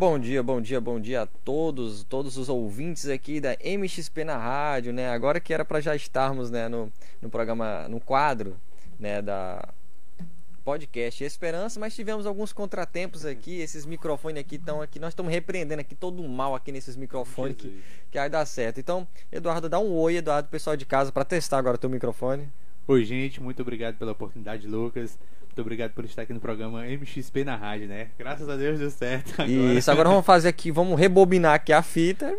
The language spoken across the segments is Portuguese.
Bom dia, bom dia, bom dia a todos, todos os ouvintes aqui da MXP na rádio, né? Agora que era para já estarmos, né, no, no programa, no quadro, né, da podcast Esperança, mas tivemos alguns contratempos aqui, esses microfones aqui estão aqui, nós estamos repreendendo aqui todo o mal aqui nesses microfones que, que vai dar certo. Então, Eduardo, dá um oi, Eduardo, pessoal de casa, para testar agora o teu microfone. Oi, gente, muito obrigado pela oportunidade, Lucas. Muito obrigado por estar aqui no programa MXP na rádio, né? Graças a Deus deu certo. Agora. Isso, agora vamos fazer aqui, vamos rebobinar aqui a fita.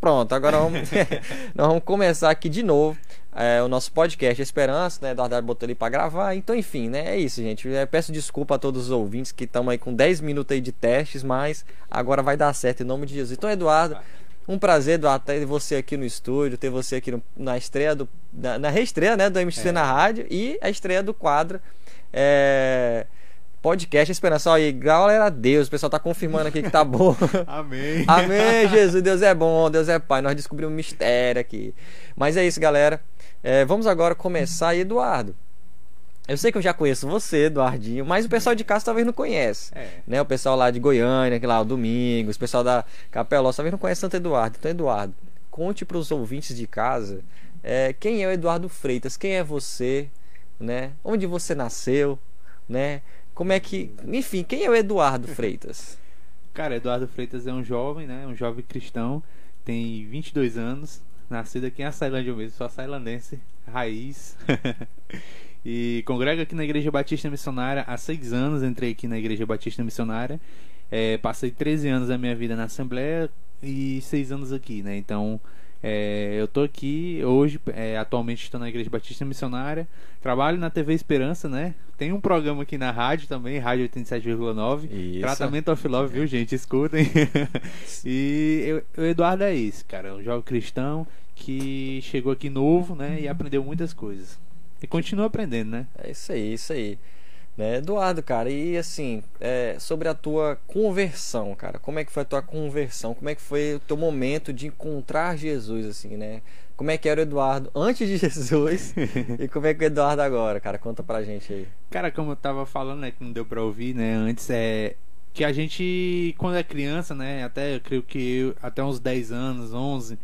Pronto, agora vamos, nós vamos começar aqui de novo é, o nosso podcast Esperança, né? Eduardo botou ali para gravar. Então, enfim, né? É isso, gente. Eu peço desculpa a todos os ouvintes que estão aí com 10 minutos aí de testes, mas agora vai dar certo em nome de Jesus. Então, Eduardo. Um prazer, Eduardo, ter você aqui no estúdio, ter você aqui no, na estreia do. Na, na reestreia, né, do MXC é. na rádio e a estreia do quadro. É, podcast Esperança. Olha aí, galera, Deus, o pessoal tá confirmando aqui que tá bom. Amém. Amém, Jesus, Deus é bom, Deus é Pai. Nós descobrimos um mistério aqui. Mas é isso, galera. É, vamos agora começar, Eduardo. Eu sei que eu já conheço você, Eduardinho, mas o pessoal de casa talvez não conhece. É. Né? O pessoal lá de Goiânia, que lá o Domingos, o pessoal da Capeló, talvez não conhece tanto Eduardo. Então, Eduardo, conte para os ouvintes de casa é, quem é o Eduardo Freitas, quem é você, né? Onde você nasceu, né? Como é que, enfim, quem é o Eduardo Freitas? Cara, Eduardo Freitas é um jovem, né? Um jovem cristão, tem 22 anos, nascido aqui em Açailândia mesmo, sou açailandense, raiz. E congrego aqui na Igreja Batista Missionária há seis anos. Entrei aqui na Igreja Batista Missionária. É, passei 13 anos da minha vida na Assembleia e seis anos aqui, né? Então, é, eu tô aqui hoje, é, atualmente estou na Igreja Batista Missionária, trabalho na TV Esperança, né? Tem um programa aqui na rádio também, Rádio 87,9. Tratamento of Love, viu, gente? Escutem. e o Eduardo é esse, cara, um jovem cristão que chegou aqui novo, né? E aprendeu muitas coisas. E continua aprendendo, né? É isso aí, isso aí. Né, Eduardo, cara, e assim, é, sobre a tua conversão, cara, como é que foi a tua conversão? Como é que foi o teu momento de encontrar Jesus, assim, né? Como é que era o Eduardo antes de Jesus e como é que é o Eduardo agora, cara? Conta pra gente aí. Cara, como eu tava falando, né, que não deu pra ouvir, né, antes é que a gente, quando é criança, né, até eu creio que eu, até uns 10 anos, 11,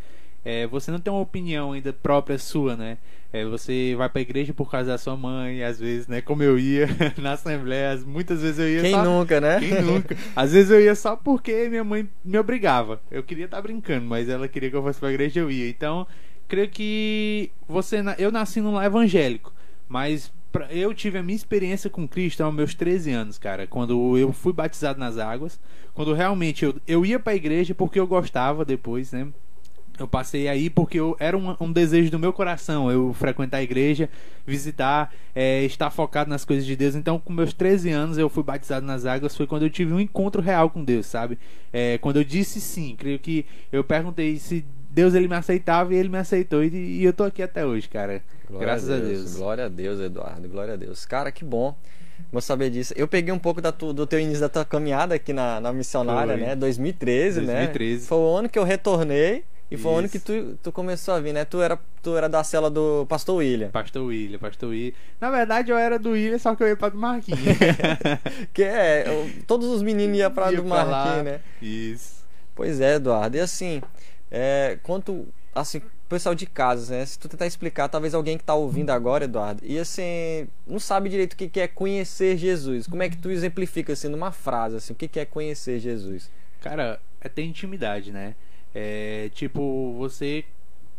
é, você não tem uma opinião ainda própria sua, né? É, você vai pra igreja por causa da sua mãe, às vezes, né? Como eu ia na Assembleia, muitas vezes eu ia Quem só... nunca, né? Quem nunca? Às vezes eu ia só porque minha mãe me obrigava. Eu queria estar tá brincando, mas ela queria que eu fosse pra igreja eu ia. Então, creio que você... Eu nasci num lar evangélico, mas eu tive a minha experiência com Cristo aos meus 13 anos, cara. Quando eu fui batizado nas águas. Quando realmente eu, eu ia pra igreja porque eu gostava depois, né? Eu passei aí porque eu, era um, um, desejo do meu coração eu frequentar a igreja, visitar, é, estar focado nas coisas de Deus. Então, com meus 13 anos, eu fui batizado nas águas. Foi quando eu tive um encontro real com Deus, sabe? É, quando eu disse sim, creio que eu perguntei se Deus ele me aceitava e ele me aceitou. E, e eu tô aqui até hoje, cara. Glória Graças a Deus, a Deus. Glória a Deus, Eduardo. Glória a Deus. Cara, que bom. Vou saber disso. Eu peguei um pouco da tu, do teu início da tua caminhada aqui na, na missionária, Foi. né? 2013, 2013, né? Foi o ano que eu retornei. E foi o ano que tu, tu começou a vir, né? Tu era, tu era da cela do Pastor William. Pastor William, Pastor William. Na verdade, eu era do William, só que eu ia pra do Marquinhos. que é, eu, todos os meninos iam pra ia do Marquinhos, né? Isso. Pois é, Eduardo. E assim, é, quanto, assim, pessoal de casa, né? Se tu tentar explicar, talvez alguém que tá ouvindo agora, Eduardo, e assim, não sabe direito o que é conhecer Jesus. Como é que tu exemplifica, assim, numa frase, assim, o que é conhecer Jesus? Cara, é ter intimidade, né? É, tipo, você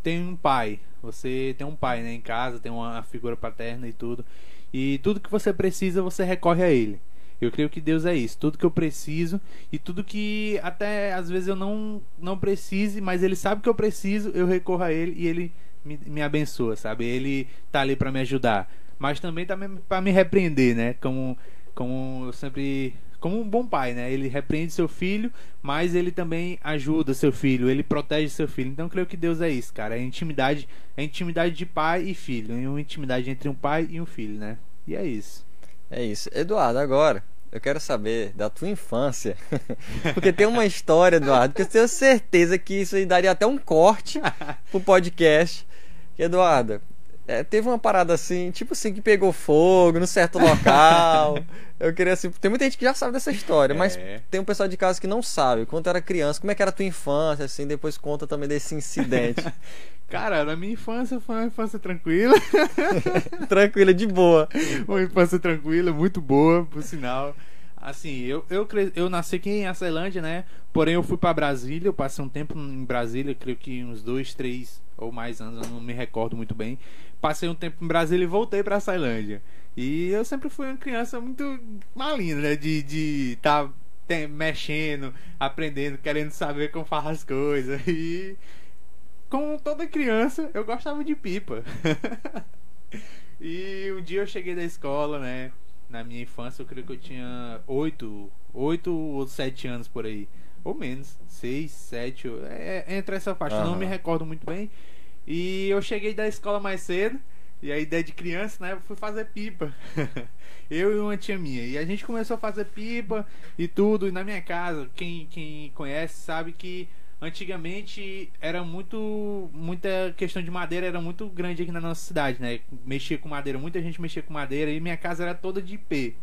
tem um pai, você tem um pai né, em casa, tem uma figura paterna e tudo. E tudo que você precisa, você recorre a ele. Eu creio que Deus é isso. Tudo que eu preciso e tudo que até às vezes eu não, não precise, mas Ele sabe que eu preciso, eu recorro a Ele e Ele me, me abençoa, sabe? Ele tá ali para me ajudar. Mas também tá para me repreender, né? Como, como eu sempre como um bom pai, né? Ele repreende seu filho, mas ele também ajuda seu filho, ele protege seu filho. Então creio que Deus é isso, cara. É intimidade, é intimidade de pai e filho, é uma intimidade entre um pai e um filho, né? E é isso. É isso. Eduardo, agora eu quero saber da tua infância. Porque tem uma história, Eduardo, que eu tenho certeza que isso aí daria até um corte pro podcast. Eduardo, é, teve uma parada assim, tipo assim, que pegou fogo num certo local. eu queria assim. Tem muita gente que já sabe dessa história, é. mas tem um pessoal de casa que não sabe. Quando era criança, como é que era a tua infância, assim, depois conta também desse incidente. Cara, na minha infância foi uma infância tranquila. tranquila, de boa. Uma infância tranquila, muito boa, por sinal. Assim, eu, eu, eu nasci aqui em Açailândia, né? Porém, eu fui para Brasília, eu passei um tempo em Brasília, creio que uns dois, três ou mais anos, eu não me recordo muito bem. Passei um tempo em Brasília e voltei para Açailândia. E eu sempre fui uma criança muito malinha, né? De estar tá mexendo, aprendendo, querendo saber como faz as coisas. E como toda criança, eu gostava de pipa. e um dia eu cheguei da escola, né? Na minha infância, eu creio que eu tinha oito, oito ou sete anos por aí. Ou menos, seis, sete, é, é entre essa faixa, uhum. não me recordo muito bem. E eu cheguei da escola mais cedo, e a ideia de criança, né, eu fui fazer pipa. eu e uma tia minha. E a gente começou a fazer pipa e tudo. E na minha casa, quem, quem conhece sabe que antigamente era muito muita questão de madeira era muito grande aqui na nossa cidade né? Mexia com madeira muita gente mexia com madeira e minha casa era toda de IP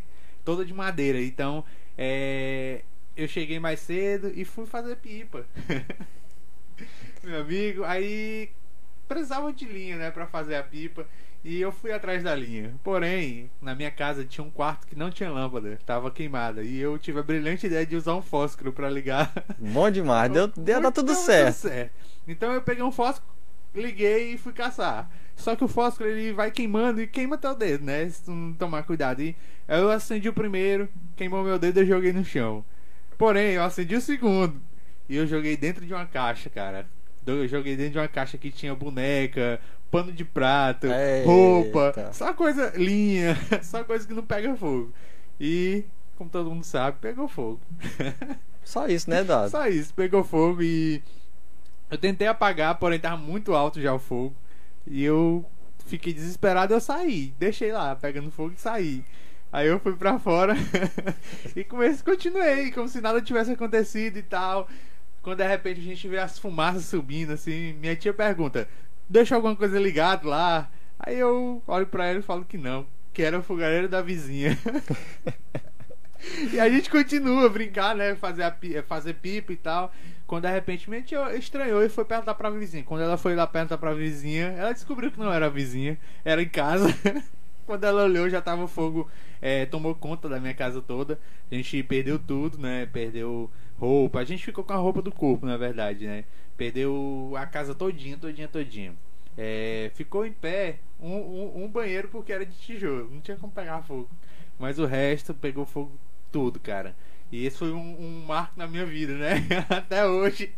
toda de madeira. Então é, eu cheguei mais cedo e fui fazer pipa. Meu amigo aí precisava de linha né para fazer a pipa e eu fui atrás da linha. Porém, na minha casa tinha um quarto que não tinha lâmpada, estava queimada. E eu tive a brilhante ideia de usar um fósforo para ligar. Bom demais, deu, deu dar tudo certo. certo. Então eu peguei um fósforo, liguei e fui caçar. Só que o fósforo ele vai queimando e queima teu dedo, né? Se tu não tomar cuidado. E eu acendi o primeiro, queimou meu dedo e eu joguei no chão. Porém, eu acendi o segundo e eu joguei dentro de uma caixa, cara. Eu joguei dentro de uma caixa que tinha boneca, pano de prato, Eita. roupa, só coisa linha, só coisa que não pega fogo. E, como todo mundo sabe, pegou fogo. Só isso, né, Dado? Só isso, pegou fogo e eu tentei apagar, porém tava muito alto já o fogo. E eu fiquei desesperado, eu saí, deixei lá, pegando fogo e saí. Aí eu fui pra fora e comecei, continuei, como se nada tivesse acontecido e tal. Quando de repente a gente vê as fumaças subindo, assim, minha tia pergunta: deixa alguma coisa ligado lá. Aí eu olho pra ela e falo que não, que era o fogareiro da vizinha. e a gente continua a brincar, né? Fazer, a, fazer pipa e tal. Quando de repente minha tia estranhou e foi perguntar pra vizinha. Quando ela foi lá perguntar pra vizinha, ela descobriu que não era a vizinha, era em casa. Quando ela olhou, já tava fogo, é, tomou conta da minha casa toda. A gente perdeu tudo, né? Perdeu roupa. A gente ficou com a roupa do corpo, na verdade, né? Perdeu a casa todinha, todinha, todinha. É, ficou em pé um, um, um, banheiro porque era de tijolo, não tinha como pegar fogo. Mas o resto pegou fogo tudo, cara. E esse foi um, um marco na minha vida, né? Até hoje.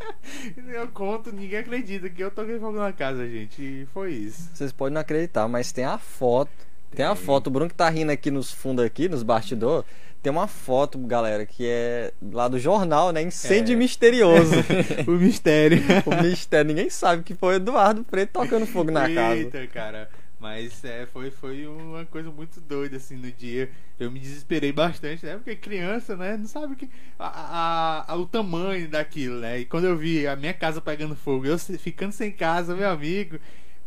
Eu conto, ninguém acredita que eu toquei fogo na casa, gente. E foi isso. Vocês podem não acreditar, mas tem a foto. Tem, tem a foto. O Bruno que tá rindo aqui nos fundos aqui, nos bastidores. Tem uma foto, galera, que é lá do jornal, né? Incêndio é. misterioso. o mistério. o mistério. Ninguém sabe que foi o Eduardo Preto tocando fogo na casa. Eita, cara. Mas é, foi, foi uma coisa muito doida, assim, no dia. Eu me desesperei bastante, né? Porque criança, né? Não sabe que, a, a, a, o tamanho daquilo, né? E quando eu vi a minha casa pegando fogo, eu ficando sem casa, meu amigo,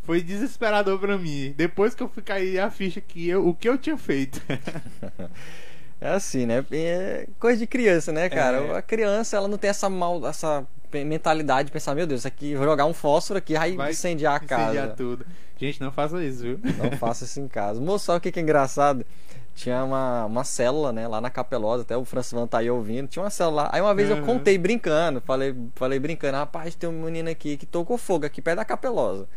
foi desesperador para mim. Depois que eu fui cair a ficha que eu, o que eu tinha feito. É assim, né? É coisa de criança, né, cara? É. A criança, ela não tem essa mal, essa mentalidade de pensar, meu Deus, aqui vou jogar um fósforo aqui, aí vai incendiar a casa. Incendiar tudo. Gente, não faça isso, viu? Não faça isso em casa. Moço, o que, é engraçado? Tinha uma, uma célula, né, lá na Capelosa, até o Van tá aí ouvindo. Tinha uma célula lá. Aí uma vez uhum. eu contei brincando, falei, falei brincando, rapaz, tem um menino aqui que tocou fogo aqui perto da Capelosa.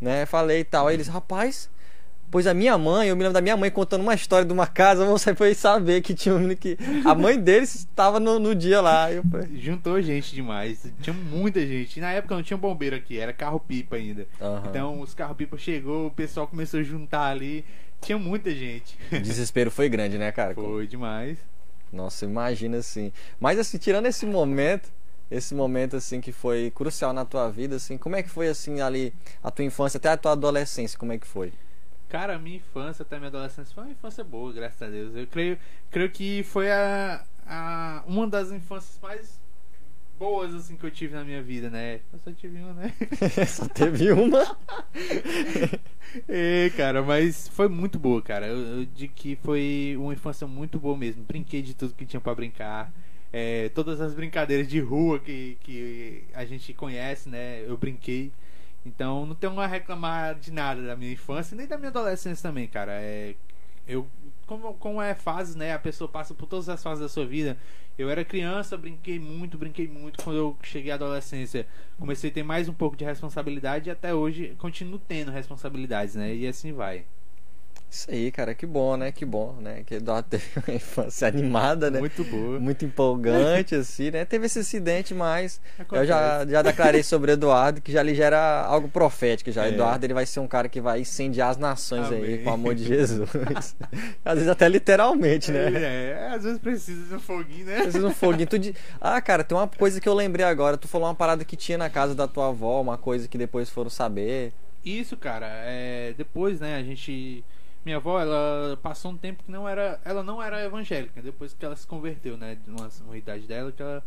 Né? Falei e tal. Aí eles, rapaz, Pois a minha mãe, eu me lembro da minha mãe contando uma história de uma casa, você foi saber que tinha um menino que. A mãe deles estava no, no dia lá. Eu... Juntou gente demais. Tinha muita gente. Na época não tinha bombeiro aqui, era carro-pipa ainda. Uhum. Então os carro-pipa chegou, o pessoal começou a juntar ali. Tinha muita gente. O desespero foi grande, né, cara? Foi demais. Nossa, imagina assim. Mas assim, tirando esse momento, esse momento assim que foi crucial na tua vida, assim, como é que foi assim ali a tua infância até a tua adolescência, como é que foi? Cara, a minha infância até minha adolescência foi uma infância boa, graças a Deus. Eu creio, creio que foi a, a uma das infâncias mais boas assim que eu tive na minha vida, né? Eu só tive uma, né? Só teve uma. É, cara, mas foi muito boa, cara. Eu, eu digo que foi uma infância muito boa mesmo. Brinquei de tudo que tinha pra brincar. É, todas as brincadeiras de rua que, que a gente conhece, né? Eu brinquei. Então não tenho a reclamar de nada da minha infância, nem da minha adolescência também, cara. É, eu, como, como é fases, né? A pessoa passa por todas as fases da sua vida. Eu era criança, brinquei muito, brinquei muito. Quando eu cheguei à adolescência, comecei a ter mais um pouco de responsabilidade e até hoje continuo tendo responsabilidades, né? E assim vai. Isso aí, cara, que bom, né? Que bom, né? Que Eduardo teve uma infância animada, né? Muito boa. Muito empolgante, assim, né? Teve esse acidente, mas Acontece. eu já, já declarei sobre o Eduardo que já lhe gera algo profético já. É. Eduardo, ele vai ser um cara que vai incendiar as nações aí, Amém. com o amor de Jesus. Às vezes até literalmente, né? É, às vezes precisa de um foguinho, né? Precisa um foguinho. Tu de... Ah, cara, tem uma coisa que eu lembrei agora. Tu falou uma parada que tinha na casa da tua avó, uma coisa que depois foram saber. Isso, cara, é, depois, né, a gente. Minha avó, ela passou um tempo que não era. Ela não era evangélica, depois que ela se converteu, né? De uma, uma idade dela, que ela,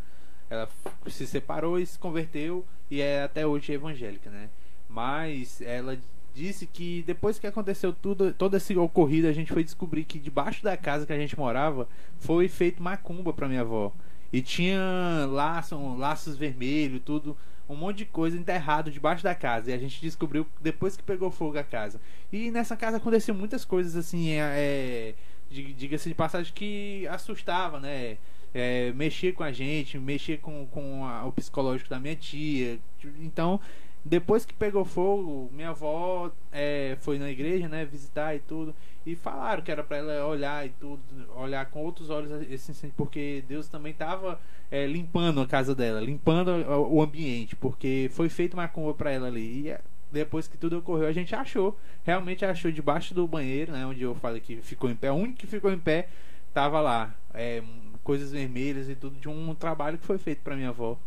ela se separou e se converteu e é até hoje evangélica, né? Mas ela disse que depois que aconteceu tudo, todo esse ocorrido, a gente foi descobrir que debaixo da casa que a gente morava foi feito macumba pra minha avó. E tinha laço, laços vermelhos, tudo, um monte de coisa enterrado debaixo da casa. E a gente descobriu depois que pegou fogo a casa. E nessa casa aconteciam muitas coisas assim, é, é, di- diga-se de passagem, que assustava, né? É, mexer com a gente, mexer com, com a- o psicológico da minha tia. Então, depois que pegou fogo, minha avó é, foi na igreja, né, visitar e tudo, e falaram que era pra ela olhar e tudo, olhar com outros olhos esse incêndio, porque Deus também tava é, limpando a casa dela, limpando o ambiente, porque foi feita uma macumba pra ela ali. E é, depois que tudo ocorreu, a gente achou, realmente achou debaixo do banheiro, né, onde eu falei que ficou em pé, o único que ficou em pé tava lá, é, coisas vermelhas e tudo de um trabalho que foi feito pra minha avó,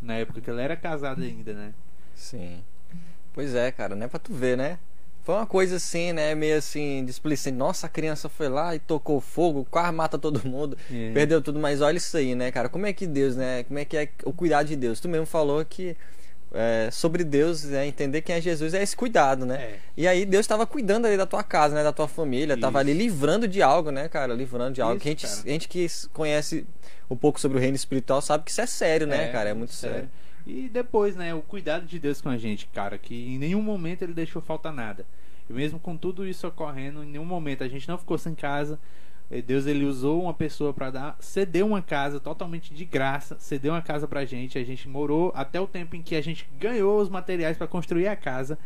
na época que ela era casada ainda, né. Sim. Pois é, cara, né? Pra tu ver, né? Foi uma coisa assim, né? Meio assim, displicente. Nossa, a criança foi lá e tocou fogo, quase mata todo mundo, É. perdeu tudo. Mas olha isso aí, né, cara? Como é que Deus, né? Como é que é o cuidado de Deus? Tu mesmo falou que é, sobre Deus, é, entender quem é Jesus é esse cuidado, né? É. E aí Deus estava cuidando ali da tua casa, né? Da tua família, tava Isso. ali livrando de algo, né, cara? Livrando de algo. Isso, que a, gente, a gente que conhece um pouco sobre o reino espiritual sabe que isso é sério, né, cara? É muito sério. E depois, né, o cuidado de Deus com a gente, cara, que em nenhum momento ele deixou faltar nada. E mesmo com tudo isso ocorrendo, em nenhum momento a gente não ficou sem casa. Deus ele usou uma pessoa para dar, cedeu uma casa totalmente de graça, cedeu uma casa pra gente, a gente morou até o tempo em que a gente ganhou os materiais para construir a casa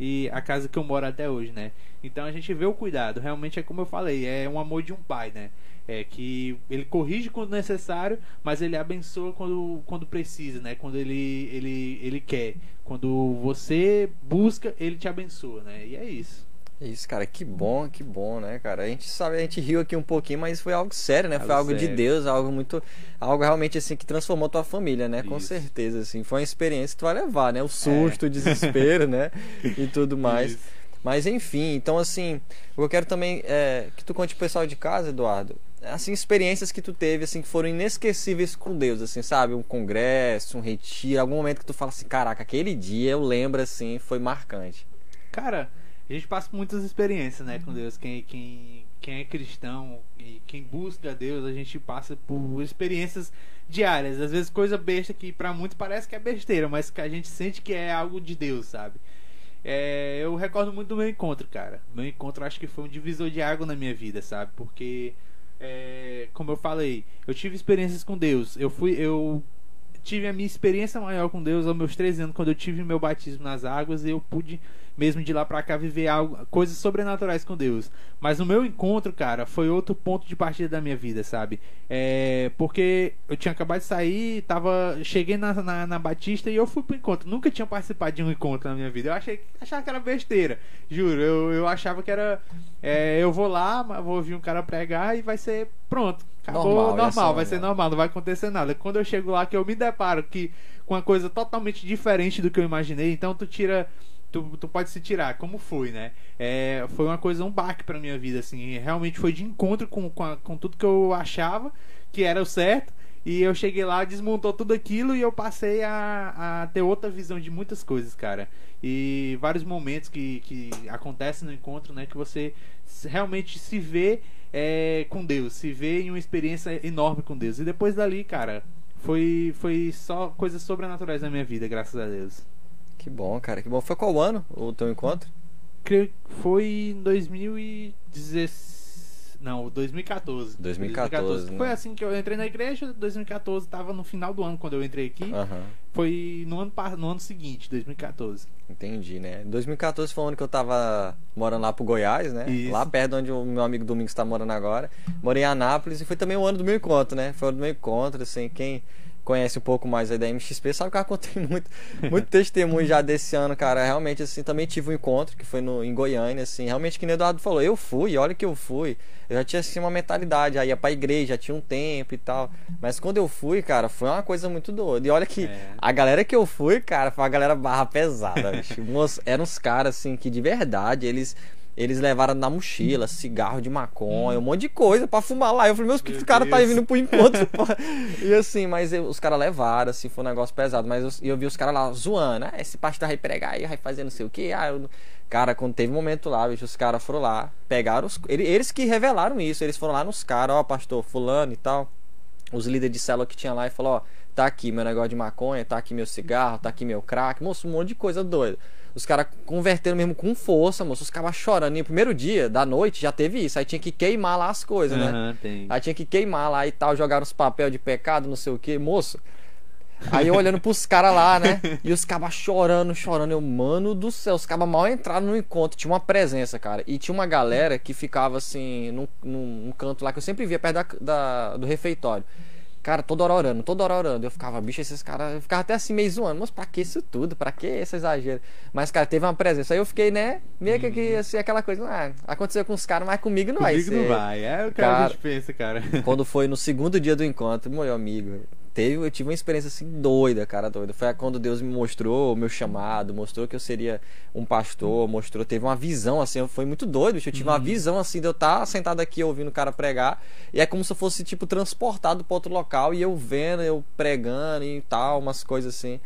e a casa que eu moro até hoje, né? Então a gente vê o cuidado, realmente é como eu falei, é um amor de um pai, né? É que ele corrige quando necessário, mas ele abençoa quando, quando precisa, né? Quando ele, ele, ele quer. Quando você busca, ele te abençoa, né? E é isso. Isso, cara, que bom, que bom, né, cara? A gente sabe, a gente riu aqui um pouquinho, mas foi algo sério, né? Foi Algo de. Deus, algo muito. Algo realmente assim que transformou tua família, né? Com Isso. certeza, assim. Foi uma experiência que tu vai levar, né? O susto, É. o desespero, né? E tudo mais. Isso. Mas enfim, então assim, eu quero também é que tu conte pro pessoal de casa, Eduardo, assim, experiências que tu teve, assim, que foram inesquecíveis com Deus, assim, sabe? Um congresso, um retiro, algum momento que tu fala assim, caraca, aquele dia eu lembro, assim, foi marcante. Cara, a gente passa muitas experiências, né, com Deus. Quem, quem, quem é cristão e quem busca Deus, a gente passa por experiências diárias. Às vezes coisa besta que pra muitos parece que é besteira, mas que a gente sente que é algo de Deus, sabe? É, eu recordo muito do meu encontro, cara. Meu encontro acho que foi um divisor de água na minha vida, sabe? Porque, é, como eu falei, eu tive experiências com Deus. Eu fui, eu tive a minha experiência maior com Deus aos meus 13 anos, quando eu tive meu batismo nas águas e eu pude, mesmo de lá pra cá, viver algo, coisas sobrenaturais com Deus. Mas o meu encontro, cara, foi outro ponto de partida da minha vida, sabe? É, porque eu tinha acabado de sair, tava, cheguei na, na, na Batista e eu fui pro encontro. Nunca tinha participado de um encontro na minha vida. Eu achei, achava que era besteira, juro. Eu, eu achava que era. é, eu vou lá, vou ouvir um cara pregar e vai ser pronto. Acabou Normal, normal, vai ser normal. normal, não vai acontecer nada. Quando eu chego lá, que eu me deparo que com uma coisa totalmente diferente do que eu imaginei, então tu tira. Tu, tu pode se tirar, como foi, né? É, foi uma coisa, um baque pra minha vida, assim. Realmente foi de encontro com, com, a- com tudo que eu achava que era o certo. E eu cheguei lá, desmontou tudo aquilo e eu passei a, a ter outra visão de muitas coisas, cara. E vários momentos que, que acontecem no encontro, né? Que você realmente se vê é, com Deus, se vê em uma experiência enorme com Deus. E depois dali, cara, foi, foi só coisas sobrenaturais na minha vida, graças a Deus. Que bom, cara, que bom. Foi qual ano o teu encontro? Creio que foi em 2016. Não, 2014. 2014, né? Foi assim que eu entrei na igreja, 2014, tava no final do ano quando eu entrei aqui. Aham. Foi no ano, no ano seguinte, 2014. Entendi, né? 2014 foi o ano que eu tava morando lá pro Goiás, né? Isso. Lá perto onde o meu amigo Domingos tá morando agora. Morei em Anápolis e foi também o ano do meu encontro, né? Foi o ano do meu encontro, assim, quem conhece um pouco mais aí da MXP sabe que eu contei muito, muito testemunho já desse ano, cara. Realmente, assim, também tive um encontro que foi no, em Goiânia, assim. Realmente, que nem o Eduardo falou, eu fui, olha que eu fui. Eu já tinha, assim, uma mentalidade, aí ia pra igreja, já tinha um tempo e tal. Mas quando eu fui, cara, foi uma coisa muito doida. E olha que É. a galera que eu fui, cara, foi uma galera barra pesada, bicho. Eram uns caras, assim, que de verdade, eles... Eles levaram na mochila cigarro de maconha, um monte de coisa pra fumar lá. Eu falei, meus, que Meu os caras tá vindo pro encontro. E assim, mas eu- os caras levaram, assim, foi um negócio pesado. Mas eu, eu vi os caras lá zoando, ah, esse pastor vai pregar aí, vai fazer não sei o que. Ah, eu... não-" Cara, quando teve um momento lá, bicho, os caras foram lá, pegaram os. ele- Eles que revelaram isso, eles foram lá nos caras, ó, pastor, fulano e tal os líderes de célula que tinha lá e falou, ó, tá aqui meu negócio de maconha, tá aqui meu cigarro, tá aqui meu crack, moço, um monte de coisa doida. Os caras converteram mesmo com força, moço, os caras chorando. E no primeiro dia da noite já teve isso, aí tinha que queimar lá as coisas, né? Aham, tem. Aí tinha que queimar lá e tal, jogaram os papel de pecado, não sei o que, moço. Aí eu olhando pros caras lá, né? E os cabas chorando, chorando. Eu, mano do céu, os cabas mal entraram no encontro. Tinha uma presença, cara. E tinha uma galera que ficava assim, num, num, num canto lá que eu sempre via perto da, da- do refeitório. Cara, toda hora orando, toda hora orando. Eu ficava, bicho, esses caras. Eu ficava até assim meio zoando. Mas pra que isso tudo? Pra que esse exagero? Mas, cara, teve uma presença. Aí eu fiquei, né? Meio que, que assim, aquela coisa. Ah, aconteceu com os caras, mas comigo não vai Comigo ser. não vai. É o que Cara, a gente pensa, cara. Quando foi no segundo dia do encontro, meu amigo, teve, eu tive uma experiência assim doida, cara, doida. Foi quando Deus me mostrou o meu chamado, mostrou que eu seria um pastor, mostrou, teve uma visão assim, foi muito doido, bicho. Eu tive uma visão assim de eu estar sentado aqui ouvindo o cara pregar, e é como se eu fosse tipo transportado para outro local e eu vendo, eu pregando e tal, umas coisas assim.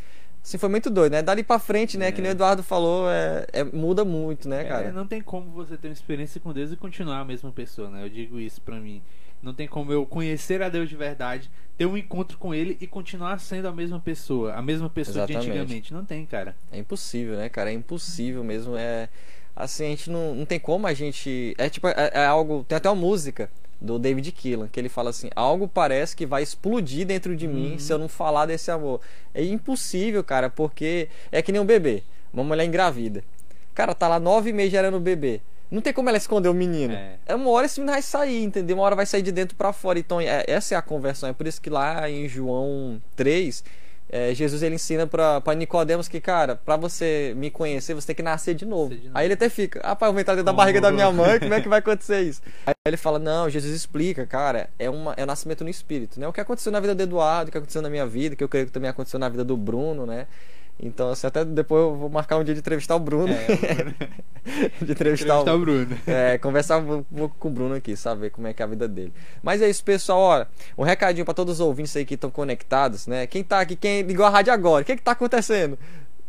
Assim, foi muito doido, né? Dali pra frente, né? Que nem o Eduardo falou, é, é- muda muito, né, cara? É, não tem como você ter uma experiência com Deus e continuar a mesma pessoa, né? Eu digo isso pra mim. Não tem como eu conhecer a Deus de verdade, ter um encontro com Ele e continuar sendo a mesma pessoa, a mesma pessoa de Exatamente. antigamente. Não tem, cara. É impossível, né, cara? É impossível mesmo. É assim, a gente não, não tem como a gente. É tipo, é, é algo. Tem até uma música do David Keelan que ele fala assim: algo parece que vai explodir dentro de mim se eu não falar desse amor. É impossível, cara, porque é que nem um bebê. Uma mulher engravida. Cara, tá lá nove meses gerando o bebê. Não tem como ela esconder o menino. É. É uma hora esse menino vai sair, entendeu? Uma hora vai sair de dentro pra fora. Então, é- essa é a conversão. É por isso que lá em João 3, é, Jesus ele ensina pra, pra Nicodemos que, cara, pra você me conhecer, você tem que nascer de novo. De novo. Aí ele até fica, ah, pai, eu vou entrar dentro da barriga da minha mãe, como é que vai acontecer isso? Aí ele fala, não, Jesus explica, cara, é, uma, é o nascimento no espírito, né? O que aconteceu na vida do Eduardo, o que aconteceu na minha vida, que eu creio que também aconteceu na vida do Bruno, né? Então, assim, até depois eu vou marcar um dia de entrevistar o Bruno. de entrevistar Entrevistar o o Bruno. é, conversar um pouco com o Bruno aqui, saber como é que é a vida dele. Mas é isso, pessoal. Olha, um recadinho para todos os ouvintes aí que estão conectados, né? Quem tá aqui, quem ligou a rádio agora, o que que tá acontecendo?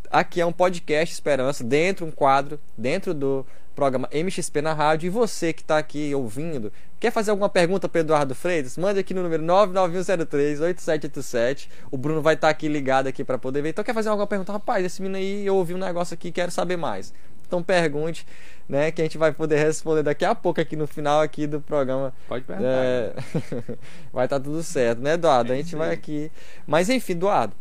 Aqui é um podcast Esperança, dentro um quadro, dentro do programa MXP na rádio. E você que tá aqui ouvindo, quer fazer alguma pergunta para Eduardo Freitas? Mande aqui no número 99103-8787. O Bruno vai estar aqui ligado aqui para poder ver. Então quer fazer alguma pergunta? Rapaz, esse menino aí, eu ouvi um negócio aqui, quero saber mais. Então pergunte, né, que a gente vai poder responder daqui a pouco aqui no final aqui do programa. Pode perguntar. É, vai estar tudo certo, né, Eduardo? A gente vai aqui. Mas enfim, Eduardo.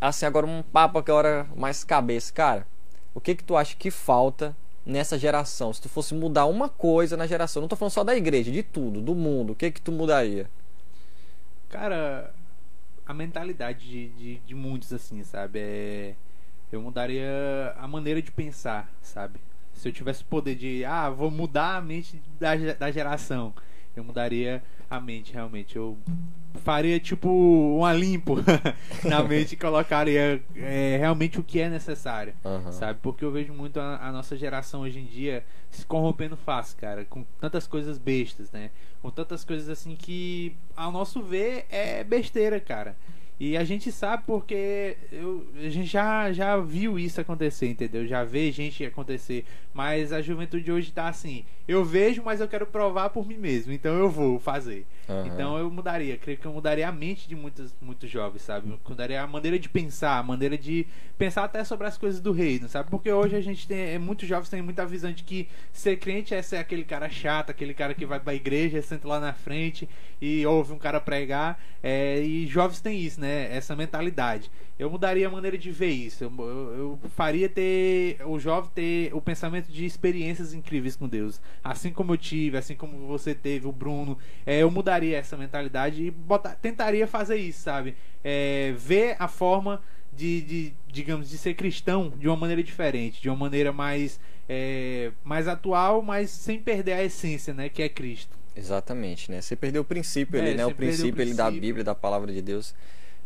Assim, agora um papo agora mais cabeça, cara. O que que tu acha que falta nessa geração? Se tu fosse mudar uma coisa na geração, não tô falando só da igreja, de tudo, do mundo, o que que tu mudaria? Cara, a mentalidade de, de, de muitos, assim, sabe? É, eu mudaria a maneira de pensar, sabe? Se eu tivesse o poder de, ah, vou mudar a mente da, da geração, eu mudaria a mente, realmente. Eu faria tipo um limpo na mente e colocaria é, realmente o que é necessário, Aham. sabe? Porque eu vejo muito a, a nossa geração hoje em dia se corrompendo fácil, cara, com tantas coisas bestas, né? Com tantas coisas assim que, ao nosso ver, é besteira, cara. E a gente sabe porque eu, a gente já, já viu isso acontecer, entendeu? Já vê gente acontecer. Mas a juventude hoje tá assim: eu vejo, mas eu quero provar por mim mesmo. Então eu vou fazer. Aham. Então eu mudaria. Creio que eu mudaria a mente de muitos, muitos jovens, sabe? Eu mudaria a maneira de pensar, a maneira de pensar até sobre as coisas do reino, sabe? Porque hoje a gente tem. é, Muitos jovens têm muita visão de que ser crente é ser aquele cara chato, aquele cara que vai pra igreja, senta lá na frente e ouve um cara pregar. é, e jovens têm isso, né? Essa mentalidade. Eu mudaria a maneira de ver isso. Eu, eu- eu faria ter o jovem ter o pensamento de experiências incríveis com Deus. Assim como eu tive, assim como você teve, o Bruno. É, eu mudaria essa mentalidade e botar- tentaria fazer isso, sabe? É, ver a forma de, de, digamos, de ser cristão de uma maneira diferente, de uma maneira mais, é, mais atual, mas sem perder a essência, né? Que é Cristo. Exatamente, né? Você perdeu o princípio É, ali, né? O perdeu o princípio ali da princípio. Bíblia, da palavra de Deus.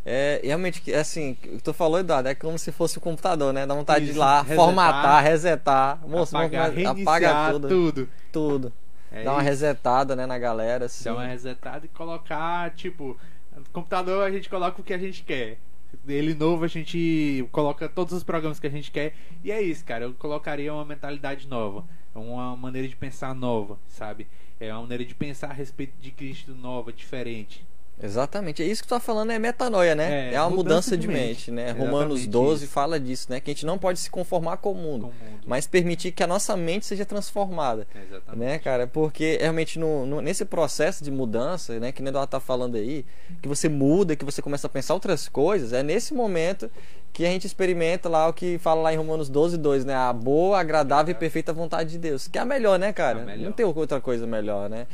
É, realmente, que- assim, o que tu falou, Eduardo, é como se fosse o computador, né? Dá vontade de ir Isso, lá, resetar, formatar, resetar. Moço, apagar, vamos- reiniciar apaga tudo. tudo. Tudo. É Dá uma isso. resetada, né, na galera, assim. Dar uma resetada e colocar, tipo, no computador a gente coloca o que a gente quer. Ele novo a gente coloca todos os programas que a gente quer. E é isso, cara. Eu colocaria uma mentalidade nova. Uma maneira de pensar nova, sabe? É uma maneira de pensar a respeito de Cristo nova, diferente. Exatamente, é isso que tu tá falando, é metanoia, né? É, É, uma mudança mudança de mente, mente. né? Exatamente Romanos 12 isso. fala disso, né? Que a gente não pode se conformar com o mundo, Com o mundo. mas permitir que a nossa mente seja transformada. É, Exatamente. né, cara? Porque realmente no, no- nesse processo de mudança, né, que o Eduardo tá falando aí, que você muda, que você começa a pensar outras coisas, é nesse momento que a gente experimenta lá o que fala lá em Romanos 12, 2, né? A boa, agradável e perfeita vontade de Deus. Que é a melhor, né, cara? É melhor. Não tem outra coisa melhor, né?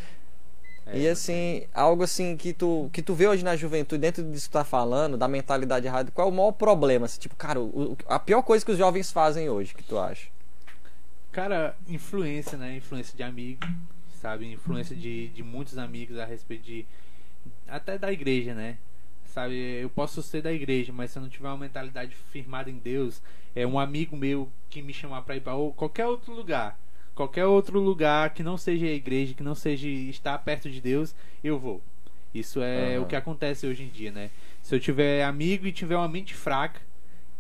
É, e assim, algo assim que tu, que tu vê hoje na juventude, dentro disso que tu tá falando, da mentalidade errada, qual é o maior problema? Assim, tipo, cara, o- a pior coisa que os jovens fazem hoje, que tu acha? Cara, influência, né? Influência de amigo, sabe? Influência de, de muitos amigos a respeito de. Até da igreja, né? Sabe? Eu posso ser da igreja, mas se eu não tiver uma mentalidade firmada em Deus, é um amigo meu que me chamar pra ir pra ou- qualquer outro lugar. Qualquer outro lugar que não seja a igreja, que não seja estar perto de Deus, eu vou. Isso é Aham. o que acontece hoje em dia, né? Se eu tiver amigo e tiver uma mente fraca,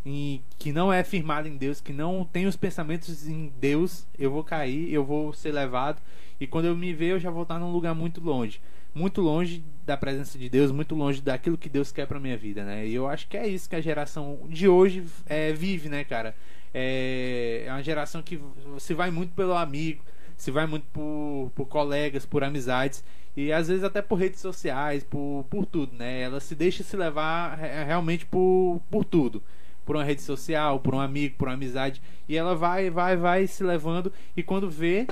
em, que não é firmado em Deus, que não tem os pensamentos em Deus, eu vou cair, eu vou ser levado. E quando eu me ver, eu já vou estar num lugar muito longe. Muito longe da presença de Deus, muito longe daquilo que Deus quer pra minha vida, né? E eu acho que é isso que a geração de hoje é, vive, né, cara? É, é uma geração que se vai muito pelo amigo, se vai muito por, por colegas, por amizades e às vezes até por redes sociais, por, por tudo, né? Ela se deixa se levar re- realmente por, por tudo. Por uma rede social, por um amigo, por uma amizade. E ela vai, vai, vai se levando. E quando vê,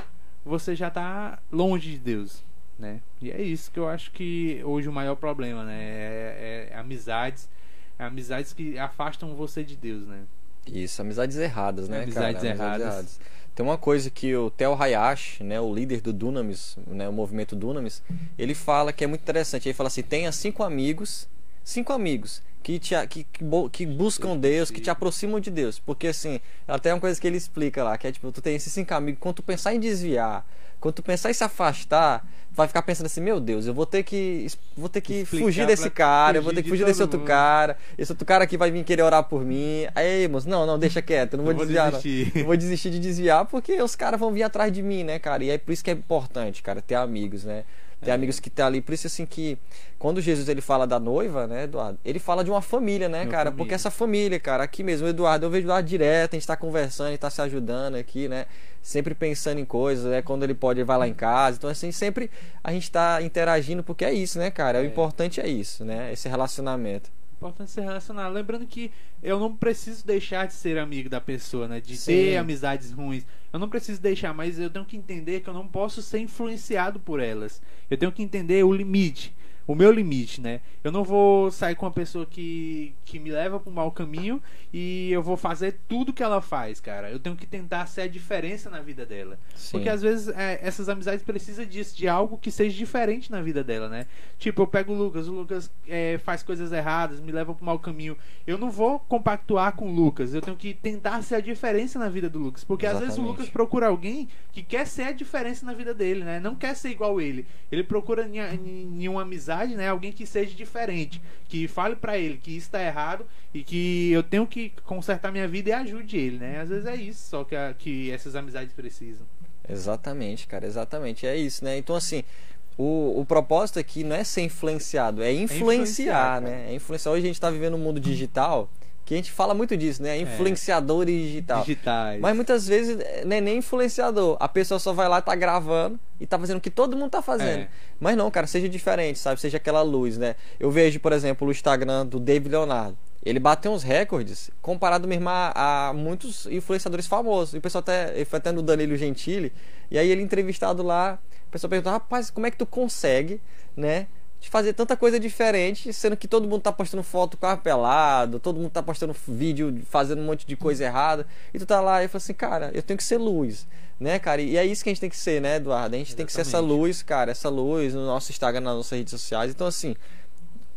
você já tá longe de Deus, né? E é isso que eu acho que hoje o maior problema, né? É, é amizades. Amizades que afastam você de Deus, né? Isso, amizades erradas, né, Amizades cara? erradas. Tem uma coisa que o Theo Hayashi, né, o líder do Dunamis, né, o movimento Dunamis, ele fala que é muito interessante. Ele fala assim: tenha cinco amigos, cinco amigos que te, que, que buscam Deus, que te aproximam de Deus. Porque assim, até uma coisa que ele explica lá, que é tipo, tu tem esses cinco amigos, quando tu pensar em desviar, quando tu pensar em se afastar, vai ficar pensando assim, meu Deus, eu vou ter que vou ter que Explicar fugir desse cara, eu vou fugir ter que de fugir desse todo outro mundo. cara, esse outro cara aqui vai vir querer orar por mim. Aí, moço, não, não, deixa quieto, eu não vou, Eu vou desviar. não. desistir. Eu vou desistir de desviar porque os caras vão vir atrás de mim, né, cara? E é por isso que é importante, cara, ter amigos, né? Ter É. amigos que tá ali. Por isso, assim, que quando Jesus ele fala da noiva, né, Eduardo? Ele fala de uma família, né, Uma cara? família. Porque essa família, cara, aqui mesmo, Eduardo, eu vejo Eduardo direto, a gente tá conversando, a gente tá se ajudando aqui, né? Sempre pensando em coisas, né? Quando ele pode, ele vai lá em casa. Então, assim, sempre a gente tá interagindo, porque é isso, né, cara? O É. importante é isso, né? Esse relacionamento. Importante se relacionar. Lembrando que eu não preciso deixar de ser amigo da pessoa, né? De Sim. ter amizades ruins. Eu não preciso deixar, mas eu tenho que entender que eu não posso ser influenciado por elas. Eu tenho que entender o limite. O meu limite, né? Eu não vou sair com uma pessoa que, que me leva para um mau caminho e eu vou fazer tudo que ela faz, cara. Eu tenho que tentar ser a diferença na vida dela. Sim. Porque às vezes é, essas amizades precisam disso, de algo que seja diferente na vida dela, né? Tipo, eu pego o Lucas, o Lucas é, faz coisas erradas, me leva para um mau caminho. Eu não vou compactuar com o Lucas, eu tenho que tentar ser a diferença na vida do Lucas. Porque às vezes o Exatamente. Lucas procura alguém que quer ser a diferença na vida dele, né? Não quer ser igual ele. Ele procura em uma amizade, né? Alguém que seja diferente, que fale pra ele que isso tá errado e que eu tenho que consertar minha vida e ajude ele, né? Às vezes é isso só que, a- que essas amizades precisam. Exatamente, cara, exatamente. É isso, né? Então, assim, o, o propósito aqui não é ser influenciado, é influenciar, influenciar, né? É influenciar. Hoje a gente tá vivendo um mundo digital que a gente fala muito disso, né? Influenciador digital. Digitais. Mas muitas vezes não é nem influenciador. A pessoa só vai lá, tá gravando e tá fazendo o que todo mundo tá fazendo. É. Mas não, cara, seja diferente, sabe? Seja aquela luz, né? Eu vejo, por exemplo, o Instagram do David Leonardo. Ele bateu uns recordes comparado mesmo a, a muitos influenciadores famosos. E o pessoal até. Ele foi até no Danilo Gentili. E aí ele entrevistado lá. O pessoal perguntou, rapaz, como é que tu consegue, né? De fazer tanta coisa diferente, sendo que todo mundo tá postando foto com carro pelado, todo mundo tá postando vídeo fazendo um monte de coisa errada, e tu tá lá e fala assim, cara, eu tenho que ser luz, né, cara? E é isso que a gente tem que ser, né, Eduardo? A gente tem que ser essa Exatamente. luz, cara, essa luz no nosso Instagram, nas nossas redes sociais. Então, assim,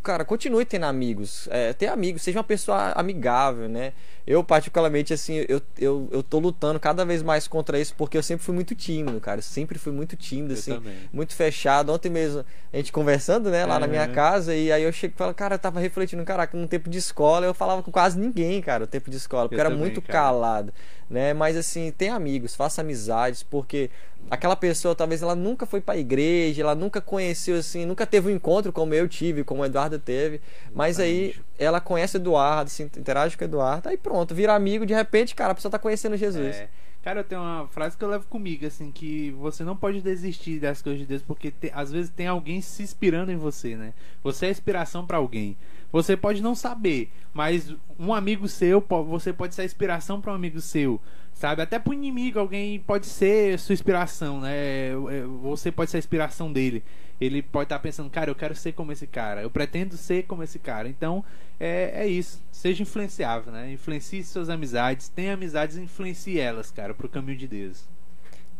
cara, continue tendo amigos. É, ter amigos, seja uma pessoa amigável, né? Eu, particularmente, assim, eu, eu, eu tô lutando cada vez mais contra isso porque eu sempre fui muito tímido, cara. Eu sempre fui muito tímido, Eu assim, também. muito fechado. Ontem mesmo, a gente conversando, né, lá na minha casa, e aí eu chego e falo, cara, eu tava refletindo, caraca, no tempo de escola eu falava com quase ninguém, cara, no tempo de escola, porque Eu eu era também, muito cara. calado, né? Mas assim, tem amigos, faça amizades, porque aquela pessoa talvez ela nunca foi pra igreja, ela nunca conheceu assim, nunca teve um encontro como eu tive, como o Eduardo teve, mas aí ela conhece o Eduardo, se interage com o Eduardo, aí pronto, vira amigo, de repente, cara, a pessoa tá conhecendo Jesus. É. Cara, eu tenho uma frase que eu levo comigo, assim, que você não pode desistir das coisas de Deus, porque te- às vezes tem alguém se inspirando em você, né? Você é inspiração pra alguém. Você pode não saber, mas um amigo seu, você pode ser a inspiração pra um amigo seu, sabe? Até pro inimigo, alguém pode ser sua inspiração, né? É, Você pode ser a inspiração dele. Ele pode estar pensando, cara, eu quero ser como esse cara, eu pretendo ser como esse cara. Então, é, é isso. Seja influenciável, né? Influencie suas amizades, tenha amizades e influencie elas, cara, pro caminho de Deus.